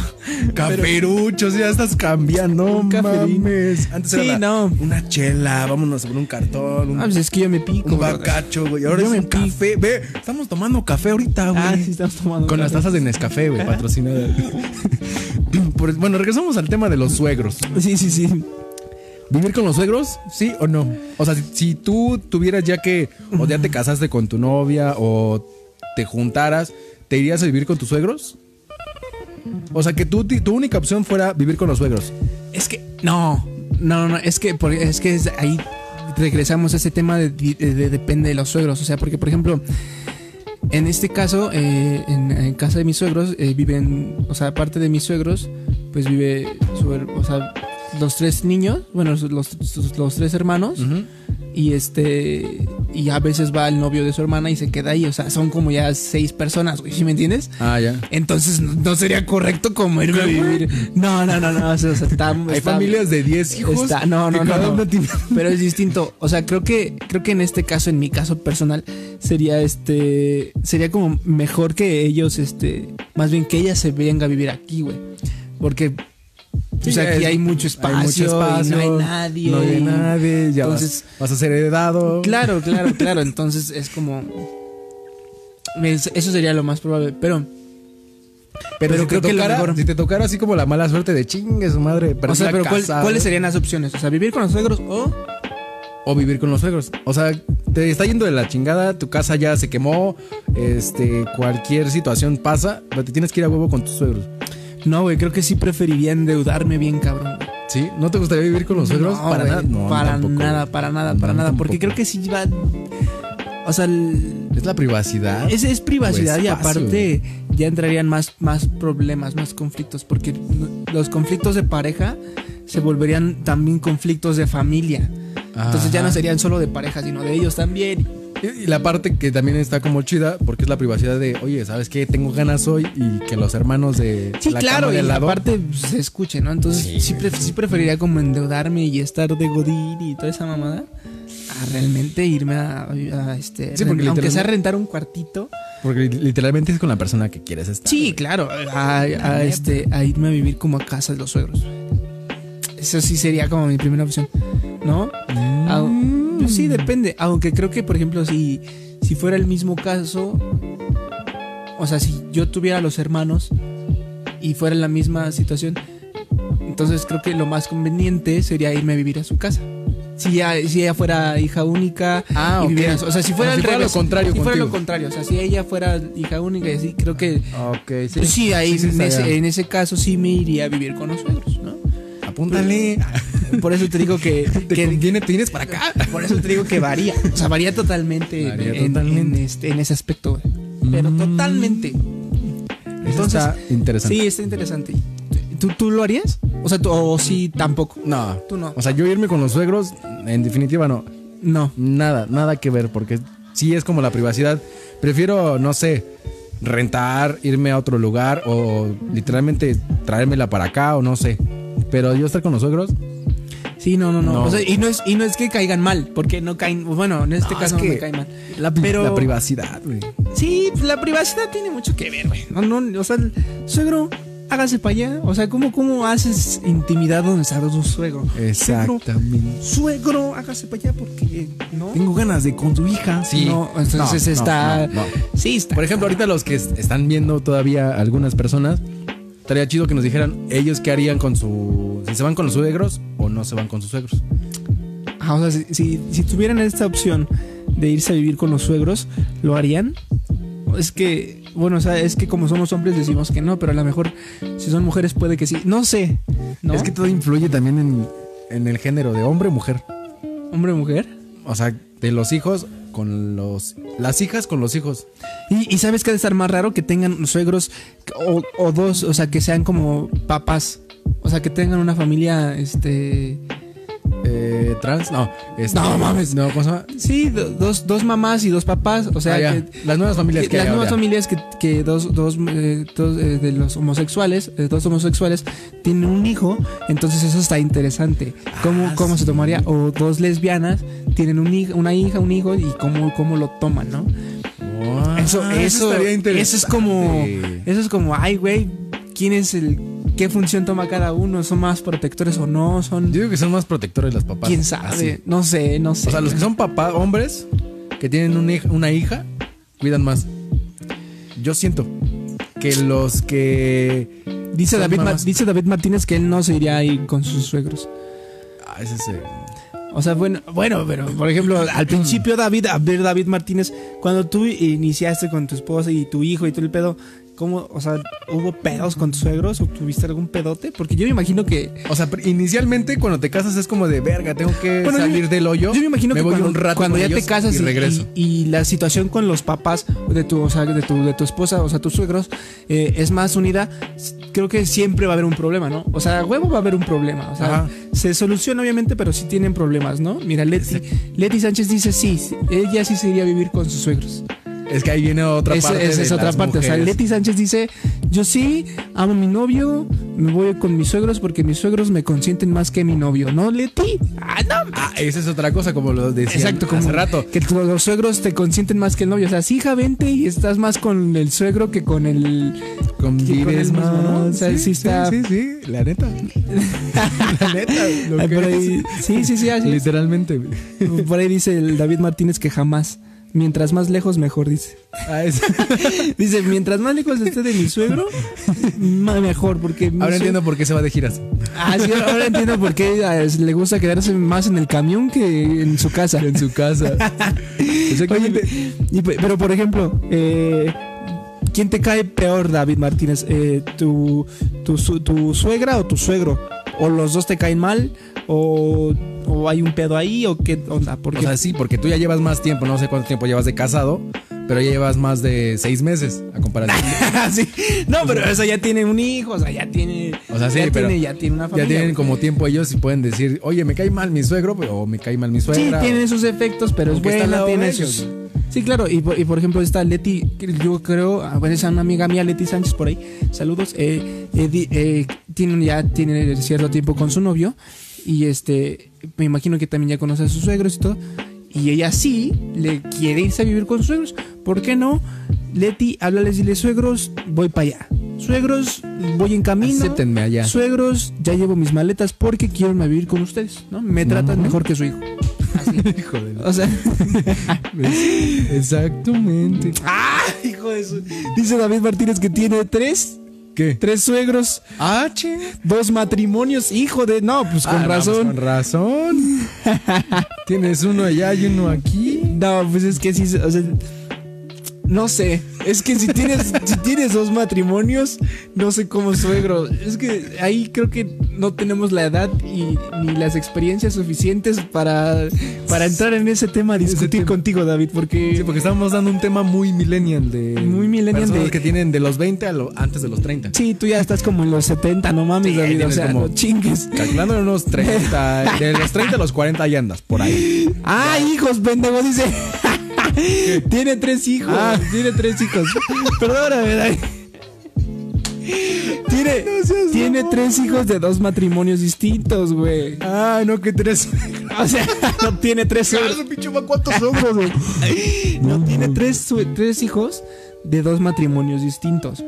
Caperuchos, ya estás cambiando. Un mames. Antes Sí, era la- no. una chela, vámonos a poner un cartón, un, Ah, pues es que yo me pico. un bacacho, güey. Ahora Yo es me un café. Ve, estamos tomando café ahorita, güey. Ah, sí, estamos tomando. Con las tazas de Nescafé, güey, [laughs] patrocinada. [laughs] Bueno, regresamos al tema de los suegros. Sí, sí, sí. ¿Vivir con los suegros? ¿Sí o no? O sea, si, si tú tuvieras ya que, o ya te casaste con tu novia, o te juntaras, ¿te irías a vivir con tus suegros? O sea, que tú, tu única opción fuera vivir con los suegros. Es que no, no, no, es que por- es que es- ahí regresamos a ese tema de, de- de- depende de los suegros, o sea, porque por ejemplo en este caso eh, en, en casa de mis suegros eh, viven, o sea, aparte de mis suegros, pues vive su o sea, los tres niños, bueno, los, los- los tres hermanos y este y a veces va el novio de su hermana y se queda ahí, o sea, son como ya seis personas, güey, ¿sí me entiendes? Ah, ya. Entonces no, sería correcto como irme a vivir. No, no, no, no. O sea, sea, está, Hay está- familias de 10 hijos. está- no, no, no, tiene- Pero es distinto. O sea, creo que, creo que en este caso, en mi caso personal, sería este. Sería como mejor que ellos, este. Más bien que ella se venga a vivir aquí, güey. Porque. Pues Sí, aquí hay mucho espacio, y no hay nadie. No hay nadie, ya Entonces- vas, vas a ser heredado. Claro, claro, claro. Entonces es como. es- Eso sería lo más probable. Pero. Pero, Pero si creo que lo tocara, mejor- si te tocara así como la mala suerte de chingue su madre, o sea, pero ¿cuál- casa, ¿cuáles serían las opciones? O sea, vivir con los suegros o. o vivir con los suegros. O sea, te está yendo de la chingada, tu casa ya se quemó, este, cualquier situación pasa, pero te tienes que ir a huevo con tus suegros. No, güey, creo que sí preferiría endeudarme bien, cabrón. güey. ¿Sí? ¿No te gustaría vivir con los suegros? No, para güey, nada. No, para tampoco, nada, para nada, para nada. Porque creo que sí va. O sea, el- Es la privacidad. es, es privacidad O y aparte ya entrarían más, más problemas, más conflictos. Porque los conflictos de pareja se volverían también conflictos de familia. Entonces ya no serían solo de pareja, sino de ellos también. Y y la parte que también está como chida, porque es la privacidad de, oye, ¿sabes qué? Tengo ganas hoy y que los hermanos de Sí, la claro, cama y de al lado. aparte pues, se escuche, ¿no? Entonces Sí, sí, pref- sí preferiría como endeudarme y estar de godín y toda esa mamada. A realmente irme a, a, este, Sí, aunque sea rentar un cuartito. Porque li- literalmente es con la persona que quieres estar. Sí, güey. claro, a, a, este, a irme a vivir como a casa de los suegros. Eso sí sería como mi primera opción. ¿no? Au- pues sí, depende. Aunque creo que, por ejemplo, si, si fuera el mismo caso, o sea, si yo tuviera los hermanos y fuera la misma situación, entonces creo que lo más conveniente sería irme a vivir a su casa. Si, ya, si ella fuera hija única Ah, y ok. viviera- o sea, si fuera O al si fuera revés, lo contrario si fuera lo contrario, o sea, si ella fuera hija única y así, creo que Ok, sí. pues sí, ahí Sí, en, ese, en ese caso sí me iría a vivir con los suegros, ¿no? Apúntale. Por eso te digo que, [laughs] Te que- conviene, te vienes para acá. por eso te digo que varía. O sea, varía totalmente, Varía en, totalmente. en este, en ese aspecto. güey. Pero Mm. totalmente. Está interesante. Sí, está interesante. ¿Tú, ¿Tú lo harías? O sea, tú, o sí, tampoco. No. Tú no. O sea, yo irme con los suegros, en definitiva no. No. Nada, nada que ver, porque sí es como la privacidad. Prefiero, no sé, rentar, irme a otro lugar o literalmente traérmela para acá o no sé. Pero yo estar con los suegros, Sí, no, no, no. No. O sea, y no es y no es que caigan mal, porque no caen, bueno, en este No, caso es no me caen mal. la, Pero la privacidad, güey. Sí, pues, la privacidad tiene mucho que ver, güey. No, no, o sea, el suegro, hágase para allá. O sea, ¿cómo, cómo haces intimidad donde está tu suegro? Suegro, Exactamente. suegro, hágase para allá porque, ¿no? Tengo ganas de con tu hija. Sí. No, entonces No, está. no. Sí, está. Por ejemplo, ahorita los que est- están viendo todavía algunas personas, estaría chido que nos dijeran ellos qué harían con su. Si se van con los suegros o no se van con sus suegros. Ah, o sea, si, si, si tuvieran esta opción de irse a vivir con los suegros, ¿lo harían? Es que, bueno, o sea, es que como somos hombres decimos que no, pero a lo mejor si son mujeres puede que sí. No sé, ¿no? Es que todo influye también en, en el género de hombre o mujer. Hombre o mujer. O sea, de los hijos con los. Las hijas con los hijos. Y, y sabes que ha de estar más raro que tengan suegros o, o dos, o sea, que sean como papás. O sea, que tengan una familia, este... Eh, trans, no. este- No, mames. No, ¿cómo se llama? Sí, do- dos, dos mamás y dos papás. O sea, Ah, que, las nuevas familias que que las hay nuevas familias que, que dos, dos, eh, dos, eh, de los homosexuales, eh, dos homosexuales tienen un hijo, entonces eso está interesante. ¿Cómo, Ah, cómo se tomaría? O dos lesbianas tienen un una hija, un hijo y cómo, cómo lo toman, ¿no? Ah, Eso, eso, estaría eso es como, eso es como, ay, güey, ¿quién es el, qué función toma cada uno? ¿Son más protectores o no? Son, Yo digo que son más protectores los papás. quién sabe, Así. no sé, no sé. O sea, los que son papás, hombres, que tienen una hija, una hija, cuidan más. Yo siento que los que. dice David, dice David Martínez que él no se iría ahí con sus suegros. Ah, ese es, eh, O sea, bueno, bueno, pero por ejemplo, al principio David, a ver David Martínez, cuando tú iniciaste con tu esposa y tu hijo y todo el pedo, ¿cómo, o sea, hubo pedos con tus suegros o tuviste algún pedote? Porque yo me imagino que O sea, inicialmente cuando te casas es como de verga, tengo que Bueno, salir del hoyo. Yo me imagino que voy cuando, un rato cuando ya te casas y y, regreso. y- y la situación con los papás de tu, o sea, de tu, de tu esposa, o sea, tus suegros, eh, es más unida, creo que siempre va a haber un problema, ¿no? O sea, a huevo va a haber un problema. O sea, Ajá. se soluciona obviamente, pero sí tienen problemas, ¿no? Mira, Leti, Leti Sánchez dice sí, sí, ella sí se iría a vivir con sus suegros. Es que ahí viene otra Esa, parte. esa es otra parte. O sea. Leti Sánchez dice, yo sí amo a mi novio, me voy con mis suegros porque mis suegros me consienten más que mi novio, ¿no, Leti? Ah, no, Ah, esa es otra cosa, como lo decía Exacto, como hace rato. Que tu- los suegros te consienten más que el novio. O sea, sí, hija, vente y estás más con el suegro que con el. Convives con el mismo, más. ¿no? O sea, sí está- Sí, sí, sí, la neta. [laughs] la neta, lo que ahí- es. sí, sí, sí, así es. Literalmente. Por ahí dice el David Martínez que jamás. Mientras más lejos, mejor, dice. Ah, es- [laughs] Dice, mientras más lejos esté de mi suegro, mejor, porque... Ahora entiendo por qué se va de giras. Ah, sí, ahora entiendo por qué eh, le gusta quedarse más en el camión que en su casa. En su casa. [laughs] Oye, pe- pero por ejemplo, eh, ¿quién te cae peor, David Martínez? Eh, tu, tu, su- tu suegra o tu suegro? ¿O los dos te caen mal? ¿O, o hay un pedo ahí? ¿O qué onda? Porque O sea, sí, porque tú ya llevas más tiempo, no sé cuánto tiempo llevas de casado, pero ya llevas más de seis meses a comparación. [laughs] Sí. No, pero eso ya tiene un hijo, o sea, ya tiene. O sea, sí, ya pero tiene, ya tiene una familia. ya tienen como tiempo ellos y pueden decir, oye, me cae mal mi suegro, pero- o me cae mal mi Sí, suegra. tiene sus efectos, pero es lado tiene sus. Sí, claro, y por, y por ejemplo esta Leti, yo creo, ah, bueno, es una amiga mía, Leti Sánchez, por ahí, saludos, eh, eh, eh, tienen, ya tiene cierto tiempo con su novio, y este, me imagino que también ya conoce a sus suegros y todo, y ella sí le quiere irse a vivir con sus suegros, ¿por qué no? Leti, háblales, dile suegros, voy para allá. Suegros, voy en camino. Acéptenme allá. Suegros, ya llevo mis maletas porque quiero irme a vivir con ustedes, ¿no? Me tratan mejor que su hijo. Así. [laughs] Hijo de O sea, [laughs] Exactamente. ¡ah! Hijo de su. Dice David Martínez que tiene tres, ¿Qué? tres suegros, Ah, che. dos matrimonios. Hijo de. No, pues con Ah, pues razón. con razón. [laughs] Tienes uno allá y uno aquí. No, pues es que sí, o sea, no sé. Es que si tienes, [laughs] si tienes dos matrimonios, no sé cómo suegro. Es que ahí creo que no tenemos la edad y ni las experiencias suficientes para, para entrar en ese tema a discutir tema. contigo, David, porque, Sí, porque estamos dando un tema muy millennial de. Muy millennial de- que tienen de los 20 a lo, antes de los 30. sí, tú ya estás como en los 70, no mames, Sí, David. O sea, como- no chingues. Calculando unos 30. De los 30 a los 40 ya andas por ahí. [laughs] Ah, hijos, pendejo, dice. [laughs] tiene tres hijos. Ah. Tiene tres hijos. [laughs] Perdóname. Tiene, tiene tres hijos de dos matrimonios distintos, güey. Ah, no, que tres. [laughs] O sea, no tiene tres suegros. va cuántos hombros, güey. No tiene tres, tres hijos de dos matrimonios distintos.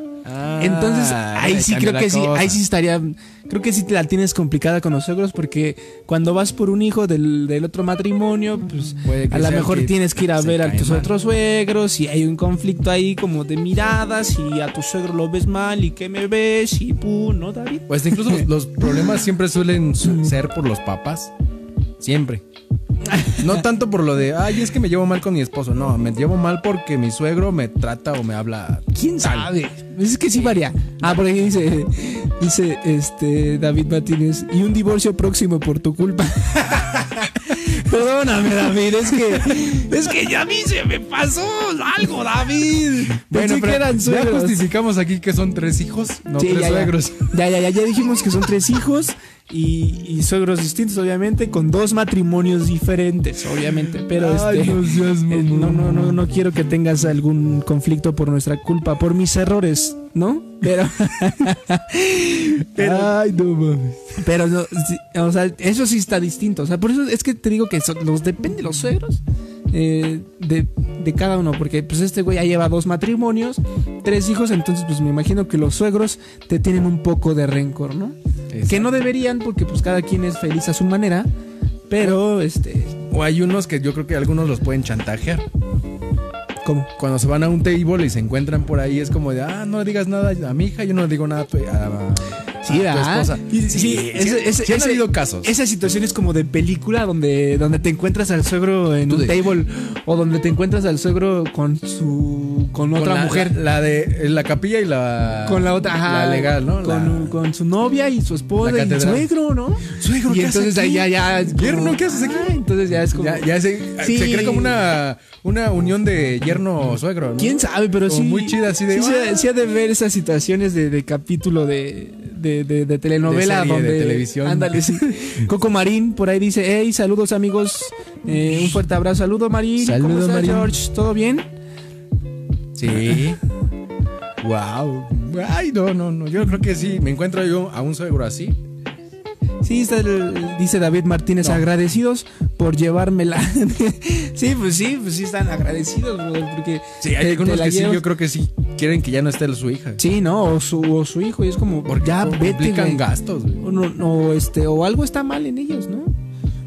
Entonces, ahí sí creo que sí, ahí sí estaría, creo que sí te la tienes complicada con los suegros porque cuando vas por un hijo del, del otro matrimonio, pues a lo mejor tienes que ir a ver a tus mal. otros suegros y hay un conflicto ahí como de miradas y a tu suegro lo ves mal y que me ves y pu, ¿no, David? Pues incluso los, los problemas siempre suelen su- ser por los papás. Siempre. No tanto por lo de, ay, es que me llevo mal con mi esposo. No, me llevo mal porque mi suegro me trata o me habla. ¿Quién sabe? Es que sí varía. Ah, por aquí dice, dice este David Martínez, y un divorcio próximo por tu culpa. [laughs] Perdóname, David, es que es que ya a mí se me pasó algo, David. Pensé que eran ya justificamos aquí que son tres hijos, no Sí, tres ya, suegros. Ya, ya, ya, ya dijimos que son tres hijos y, y suegros distintos, obviamente, con dos matrimonios diferentes, obviamente. Pero Ay, este. eh, no, no, no, no quiero que tengas algún conflicto por nuestra culpa, por mis errores, ¿no? Pero. [laughs] pero, Ay, no mames. pero no, o sea, eso sí está distinto. O sea, por eso es que te digo que son- los depende los suegros eh, de, de cada uno. Porque pues este güey ya lleva dos matrimonios, tres hijos, entonces pues me imagino que los suegros te tienen un poco de rencor, ¿no? Que no deberían, porque pues cada quien es feliz a su manera. Pero, este. O hay unos que yo creo que algunos los pueden chantajear. ¿Cómo? Cuando se van a un table y se encuentran por ahí, es como de, ah, no le digas nada a mi hija, yo no le digo nada a tu, a- Sí, a esposa. Sí, sí, sí, ese- ese- sí han ese- habido casos. Esa situación es como de película donde, donde te encuentras al suegro en un table o donde te encuentras al suegro con su con Con otra la- mujer. La, la de la capilla y la. con la otra, ajá, La legal, ¿no? Con, La- con su novia y su esposa y el suegro, ¿no? Suegro, y ¿qué haces entonces ahí ya, ya. Yerno, ¿qué haces aquí? Ah, entonces ya es como. Ya, ya se, Sí. se cree como una, una unión de yerno-suegro, ¿no? ¿Quién sabe? Pero Como sí. muy chida, así de, Sí, "Ah". sí ha de ver esas situaciones de, de capítulo de, de, de- de telenovela De serie, donde. de televisión. Ándale, sí. [laughs] Coco Marín por ahí dice: Hey, saludos amigos. Eh, un fuerte abrazo. Saludo, Marín. ¿Cómo Saludo, estás, Marín. George? ¿Todo bien? Sí. [laughs] wow. Ay, no, no, no. Yo creo que sí. Me encuentro yo a un suegro así. Sí, está el- dice David Martínez, No. agradecidos por llevármela. [laughs] sí, pues sí, pues sí están agradecidos, porque Sí, hay algunos que sí, yo creo que sí quieren que ya no esté su hija. Sí, ¿no? O su, o su hijo, y es como, Porque ya vete, gastos. O, no, no, este, o algo está mal en ellos, ¿no?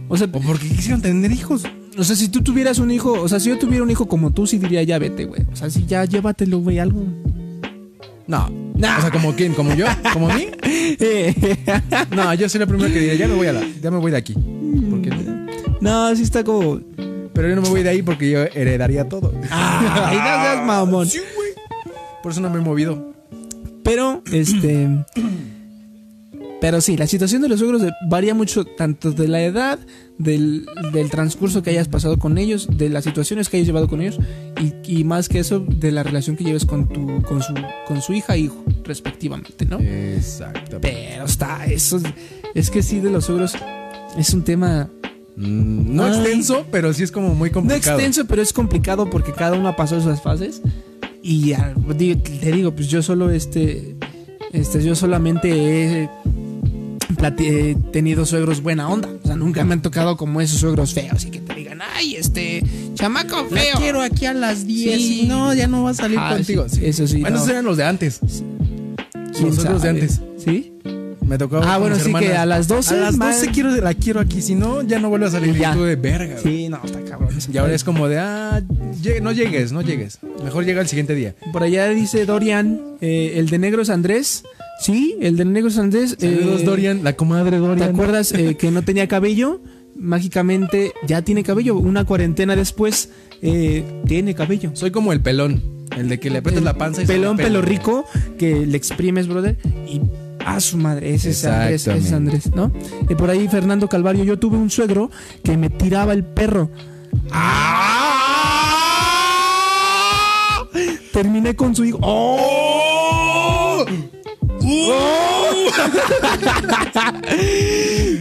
O sea, O porque quisieron tener hijos. O sea, si tú tuvieras un hijo, o sea, si yo tuviera un hijo como tú, sí diría, ya vete, güey. O sea, sí, ya llévatelo, güey, algo. No. Nah. O sea, ¿como quién? ¿Como yo? ¿Como mí? [laughs] No, yo soy la primera que diría, ya me voy a la, ya me voy de aquí. Porque, no, sí está como... pero yo no me voy de ahí porque yo heredaría todo. [laughs] No seas mamón. Sí, güey. Por eso no me he movido. Pero, este. Pero sí, la situación de los suegros de- varía mucho tanto de la edad, del, del transcurso que hayas pasado con ellos, de las situaciones que hayas llevado con ellos y, y más que eso, de la relación que lleves con tu, con su, con su hija e hijo, respectivamente, ¿no? Exactamente. Pero está, eso es que sí de los suegros es un tema Mm, no Ay. extenso, pero sí es como muy no complicado. extenso, pero es complicado porque cada uno pasó esas fases. Y ah, te digo, pues yo solo este. Este, yo solamente he he tenido suegros buena onda. O sea, nunca me han tocado como esos suegros feos y que te digan, ay, este, chamaco La feo. quiero aquí a las 10. Sí. y no, ya no va a salir Ah, contigo. sí, eso sí, Bueno, no. esos eran los de antes. ¿Quién Los suegros de antes. ¿Sí? Me tocó. Ah, bueno, sí que a las 12, A las man. 12 quiero, la quiero aquí, si no, ya no vuelve a salir. Y ya. De verga. güey. Sí, no, está cabrón. Y ahora es como de, ah, llegue- no llegues, no llegues. Mejor llega el siguiente día. Por allá dice Dorian, eh, el de negro es Andrés. Sí, el de negro es Andrés. Saludos, eh, Dorian, la comadre ¿Te Dorian. acuerdas eh, que no tenía cabello? Mágicamente ya tiene cabello. Una cuarentena después eh, tiene cabello. Soy como el pelón, el de que le aprietas la panza y pelón, pelo rico, que le exprimes, brother, y a su madre, ese es Andrés, ese es. Andrés, ¿no? Y por ahí Fernando Calvario, yo tuve un suegro que me tiraba el perro. ¡Ah! Terminé con su hijo. ¡Oh!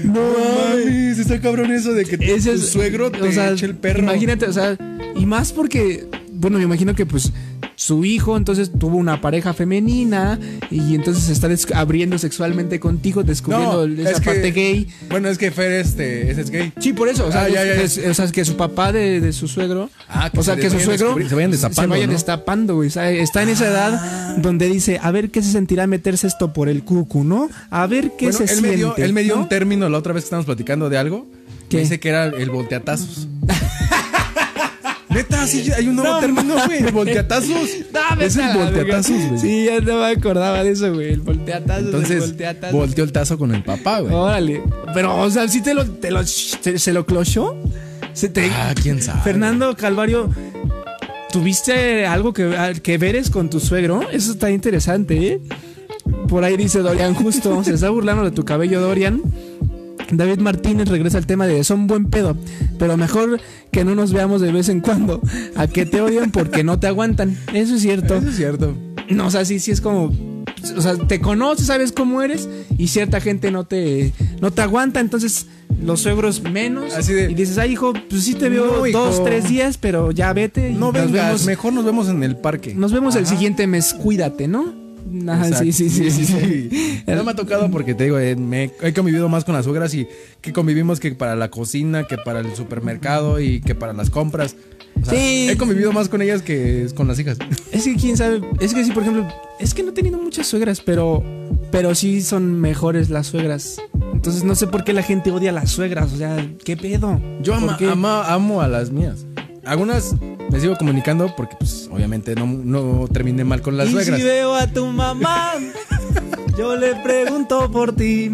No mames, está cabrón eso de que Ese tu es- suegro te o sea, eche el perro. Imagínate, o sea, y más porque, bueno, me imagino que pues su hijo entonces tuvo una pareja femenina y entonces se está abriendo sexualmente contigo, descubriendo No, esa es que- parte gay. Bueno, es que Fer este, ese es gay. Sí, por eso, o sea, Ah, ya, ya, ya. es- o sea, que su papá de, de su suegro, Ah, que o sea, se que su vayan suegro se vayan destapando, vayan ¿no? destapando, güey. O sea, está en esa Ah. edad donde dice, a ver qué se sentirá meterse esto por el cucu, ¿no? A ver qué Bueno, se él siente. me dio, él me dio ¿no? un término la otra vez que estábamos platicando de algo. ¿Qué? Me dice que era el volteatazos. [laughs] Neta, sí, hay un nuevo No, término, güey. El volteatazos. No, es el volteatazos, güey. Sí, ya no me acordaba de eso, güey. El volteatazos. el Entonces, volteatazos. volteó el tazo con el papá, güey. Órale. Pero, o sea, sí te lo, te lo, te- se lo clochó. Se te. Ah, quién sabe. Fernando Calvario, ¿tuviste algo que, que veres con tu suegro? Eso está interesante, ¿eh? Por ahí dice Dorian justo, se está burlando de tu cabello, Dorian. David Martínez regresa al tema de son buen pedo, pero mejor que no nos veamos de vez en cuando. A que te odian porque no te aguantan. Eso es cierto. Eso es cierto. No, o sea, sí, sí es como. O sea, te conoces, sabes cómo eres, y cierta gente no te, no te aguanta, entonces los suegros menos. Así de- y dices, ay, hijo, pues sí te veo No, hijo. dos, tres días, pero ya vete. No vengas, vemos, mejor nos vemos en el parque. nos vemos el siguiente mes, cuídate, ¿no? Ajá, sí, sí, sí, sí. sí. No me ha tocado porque te digo, eh, he convivido más con las suegras y que convivimos que para la cocina, que para el supermercado y que para las compras. O sea, Sí. He convivido más con ellas que con las hijas. Es que quién sabe, es que sí, por ejemplo, es que no he tenido muchas suegras, pero, pero sí son mejores las suegras. Entonces no sé por qué la gente odia a las suegras, o sea, ¿qué pedo? Yo ¿Por ama- ama- amo a las mías. Algunas me sigo comunicando porque, pues, obviamente no, no terminé mal con las y suegras. si veo a tu mamá, yo le pregunto por ti.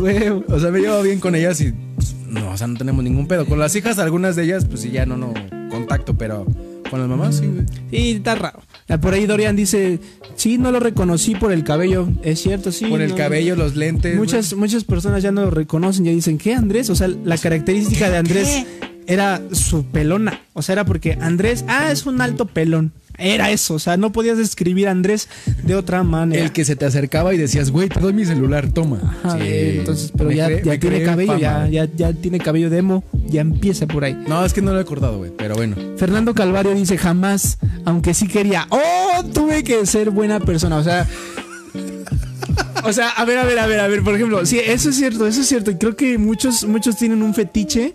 Huevo. O sea, me llevo bien con ellas y, pues, no, o sea, no tenemos ningún pedo. Con las hijas, algunas de ellas, pues sí, ya no, no contacto, pero con las mamás, sí, güey. Sí, está raro. Ah, Por ahí Dorian dice, sí, no lo reconocí por el cabello. Es cierto, sí. Por el no- cabello, los lentes. Muchas, muchas personas ya no lo reconocen, ya dicen, ¿qué Andrés? O sea, la característica de Andrés era su pelona. O sea, era porque Andrés, ah, es un alto pelón. Era eso, o sea, no podías describir a Andrés de otra manera. El que se te acercaba y decías, güey, te doy mi celular, toma. Ajá, Sí. eh, entonces, pero Me ya, ya tiene cabello, ya, ya tiene cabello demo, ya empieza por ahí. No, es que no lo he acordado, güey, pero bueno. Fernando Calvario dice jamás, aunque sí quería. ¡Oh! Tuve que ser buena persona. O sea. [laughs] O sea, a ver, a ver, a ver, a ver. Por ejemplo, sí, eso es cierto, eso es cierto. Y creo que muchos, muchos tienen un fetiche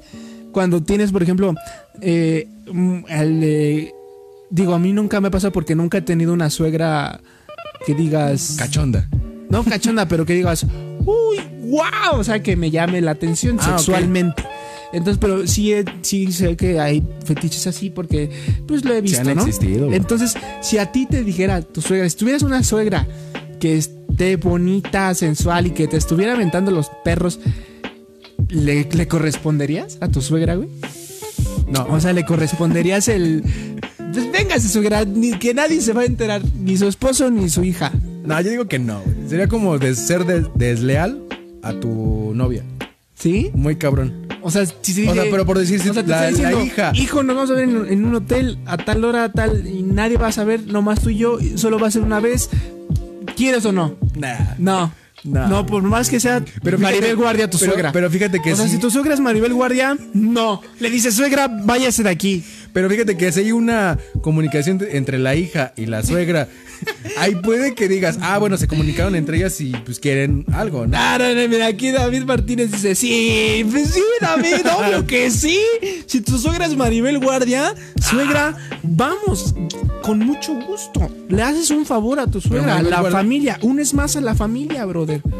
cuando tienes, por ejemplo, eh, mm, eh, digo, a mí nunca me ha pasado porque nunca he tenido una suegra que digas. Cachonda. No cachonda, pero que digas, uy, wow, o sea, que me llame la atención Ah, sexualmente. Entonces, pero sí, sí sé que hay fetiches así porque, pues lo he visto, han ¿no? existido. Entonces, si a ti te dijera tu suegra, si tuvieras una suegra que esté bonita, sensual y que te estuviera aventando los perros, ¿le, le corresponderías a tu suegra, güey? No, O sea, le corresponderías el... Pues véngase, suegra, ni que nadie se va a enterar, ni su esposo ni su hija. no, yo digo que no. Sería como de ser de- desleal a tu novia. ¿Sí? Muy cabrón. O sea, si se O sea, dice- pero por decir, si te la- diciendo, hija. Hijo, nos vamos a ver en, en un hotel a tal hora, a tal, y nadie va a saber, nomás tú y yo, solo va a ser una vez. ¿Quieres o no? Nah. No. No. No, por más que sea Pero fíjate- Maribel Guardia tu pero- suegra. pero fíjate que O sea, sí. si tu suegra es Maribel Guardia, no. Le dices, suegra, váyase de aquí. Pero fíjate que si hay una comunicación entre la hija y la suegra, [laughs] ahí puede que digas, ah, bueno, se comunicaron entre ellas y pues quieren algo, ¿no? Ah, no, no, mira, aquí David Martínez dice, sí, pues sí, David, [laughs] obvio que sí. Si tu suegra es Maribel Guardia, suegra, vamos, con mucho gusto. Le haces un favor a tu suegra, a la Guardia- familia. Unes más a la familia, brother. [laughs]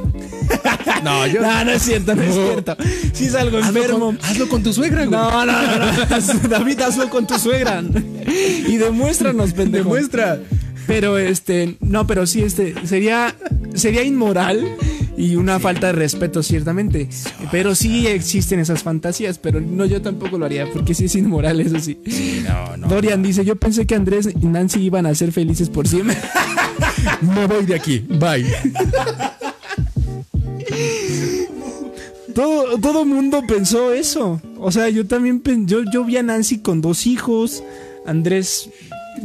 No, yo. No, no es cierto, no es cierto. Si es algo Hazlo enfermo. con, hazlo con tu suegra, güey. No, no, no, no. David, hazlo con tu suegra. Y demuéstranos, pendejo. Demuestra. Pero este, no, pero sí, este, sería, sería inmoral y una falta de respeto, ciertamente. Pero sí existen esas fantasías, pero no, yo tampoco lo haría, porque sí es inmoral, eso sí. No, no. Dorian dice, yo pensé que Andrés y Nancy iban a ser felices por siempre. [laughs] Me voy de aquí. Bye. todo, todo mundo pensó eso. O sea, yo también, yo, yo vi a Nancy con dos hijos, Andrés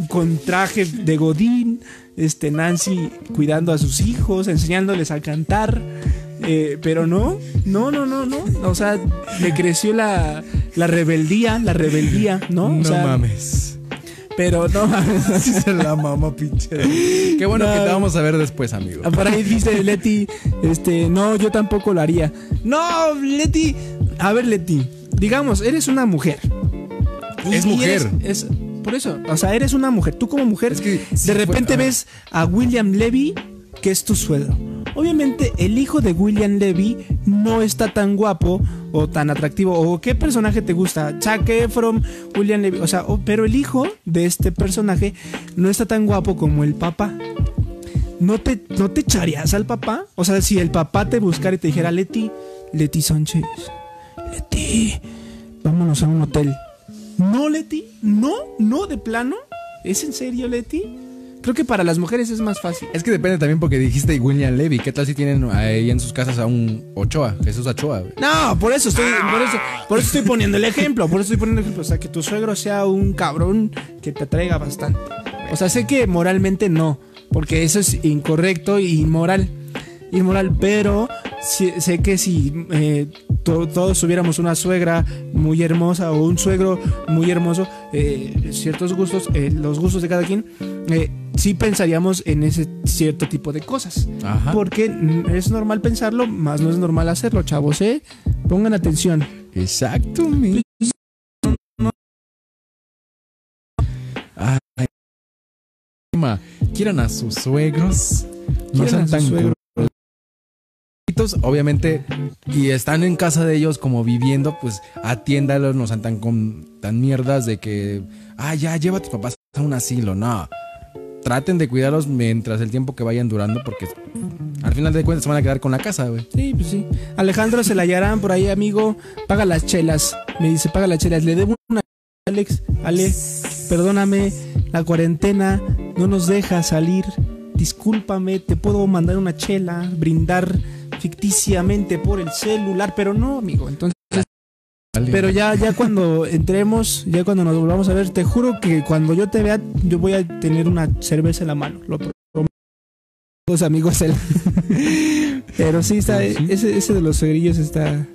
con traje de Godín, este, Nancy cuidando a sus hijos, enseñándoles a cantar. eh, pero no, no, no, no, no. O sea, le creció la, la rebeldía, la rebeldía, ¿no? O No sea, mames. Pero no mames. [laughs] Se la mamá, pinche. Qué bueno No. que te vamos a ver después, amigo. Por ahí dice Leti, este, no, yo tampoco lo haría. No, Leti, a ver, Leti, digamos, eres una mujer. Es y mujer. eres- es, por eso, o sea, eres una mujer. Tú como mujer, Es que si de repente fue- ah. ves a William Levy, que es tu suegro. Obviamente, el hijo de William Levy no está tan guapo o tan atractivo. ¿O qué personaje te gusta? Zac Efron, William Levy. O sea, pero el hijo de este personaje no está tan guapo como el papá. ¿No te, ¿No te echarías al papá? O sea, si el papá te buscara y te dijera, Leti, Leti Sánchez, Leti, vámonos a un hotel. No, Leti, no, no, de plano. ¿Es en serio, Leti? Creo que para las mujeres es más fácil. Es que depende también porque dijiste William Levy. ¿Qué tal si tienen ahí en sus casas a un Ochoa? Jesús Ochoa, güey. No, por eso estoy, por eso, por eso estoy poniendo el ejemplo, por eso estoy poniendo el ejemplo. O sea, que tu suegro sea un cabrón que te atraiga bastante. O sea, sé que moralmente no, porque eso es incorrecto e inmoral. Inmoral, pero sé que si eh, to- todos tuviéramos una suegra muy hermosa o un suegro muy hermoso, eh, ciertos gustos, eh, los gustos de cada quien, sí pensaríamos en ese cierto tipo de cosas. Ajá. Porque es normal pensarlo, más no es normal hacerlo, chavos, ¿eh? Pongan atención. Exacto, mi. Ay, quieran a sus suegros. No sean tan Obviamente, y están en casa de ellos como viviendo, pues atiéndalos, no sean tan, con, tan mierdas de que, ah, ya, lleva a tus papás a un asilo. No. Traten de cuidarlos mientras el tiempo que vayan durando, porque al final de cuentas se van a quedar con la casa, güey. Sí, pues sí. Alejandro se la hallarán por ahí, amigo. Paga las chelas. Me dice, paga las chelas. Le debo una Alex. Ale, perdóname. La cuarentena no nos deja salir. Discúlpame, te puedo mandar una chela, brindar ficticiamente por el celular, pero no, amigo. Entonces, pero ya, ya cuando entremos, ya cuando nos volvamos a ver, te juro que cuando yo te vea, yo voy a tener una cerveza en la mano. Lo prometo. Los amigos. [laughs] Pero sí, está, Sí. Ese, ese de los suegrillos está.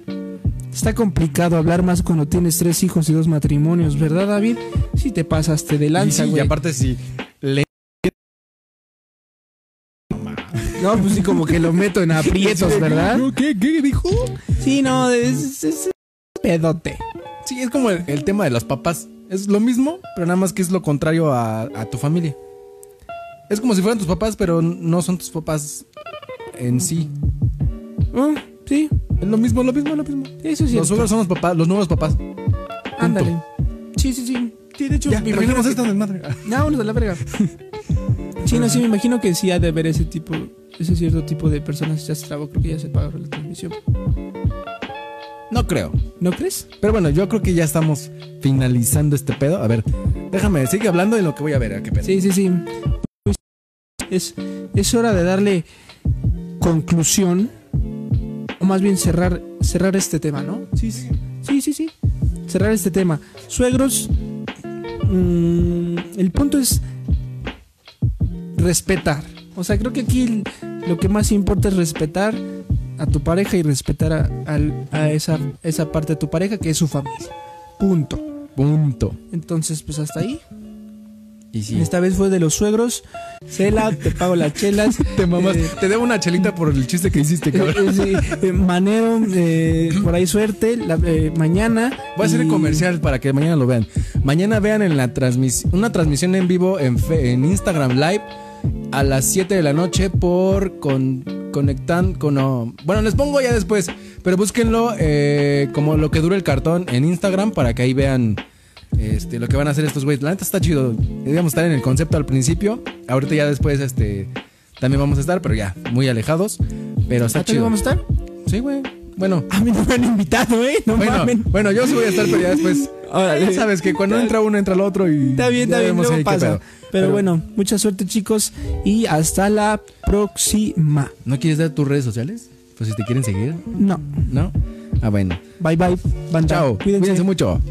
Está complicado hablar más cuando tienes tres hijos y dos matrimonios, ¿verdad, David? Si te pasaste de Y lanza, sí, y güey. aparte, si No, pues sí, como que lo meto en aprietos, ¿verdad? ¿Qué, ¿Qué dijo? Sí, no, es, es- es pedote. Sí, es como el, el tema de los papás. Es lo mismo, pero nada más que es lo contrario a, a tu familia. Es como si fueran tus papás, pero no son tus papás en sí. Ah, sí, Es lo mismo, lo mismo, lo mismo. eso sí. Los suegros son los papás, los nuevos papás. Ándale. Sí, sí, sí. Sí, de hecho, Ya, me imagino que- esto desmadre. No, vámonos a la verga. [laughs] Sí, no, sí, me imagino que sí ha de haber ese tipo, ese cierto tipo de personas. Ya se trabó, creo que ya se pagó la transmisión. No creo. ¿No crees? Pero bueno, yo creo que ya estamos finalizando este pedo. A ver, déjame, sigue hablando de lo que voy a ver. ¿a qué pedo? Sí, sí, sí. Pues, es, es hora de darle conclusión. O más bien cerrar, cerrar este tema, ¿no? Sí, sí, sí, sí. sí. Cerrar este tema. Suegros. mm, el punto es respetar. O sea, creo que aquí lo que más importa es respetar a tu pareja y respetar a, a esa, esa parte de tu pareja que es su familia. Punto. Punto. Entonces, pues hasta ahí. Y sí. Esta vez fue de los suegros. Cela, te pago las chelas. [laughs] Te mamás. Eh, Te debo una chelita por el chiste que hiciste, cabrón. eh, sí, eh, Manero, por ahí suerte. la- mañana. Voy a hacer el comercial para que mañana lo vean. Mañana vean en la transmisión una transmisión en vivo en, fe- en Instagram Live a las 7 de la noche por con conectan con no, bueno les pongo ya después pero búsquenlo eh, como lo que dura el cartón en Instagram para que ahí vean este lo que van a hacer estos güeyes la neta está chido debíamos estar en el concepto al principio ahorita ya después este también vamos a estar pero ya muy alejados pero está ¿Ah, también chido vamos a estar? sí güey bueno A mí no me han invitado, ¿eh? No bueno, mamen. bueno, yo sí voy a estar, pero ya después. Órale. Ya sabes que cuando entra uno, entra el otro y. Está bien, ya está bien, vemos luego ahí qué pasa. pedo. Pero, bueno, mucha suerte, chicos. Y hasta la próxima. ¿No quieres dar tus redes sociales? Pues si te quieren seguir, No. ¿no? Ah, bueno. Bye, bye. Banda. Chao. Cuídense. Cuídense mucho.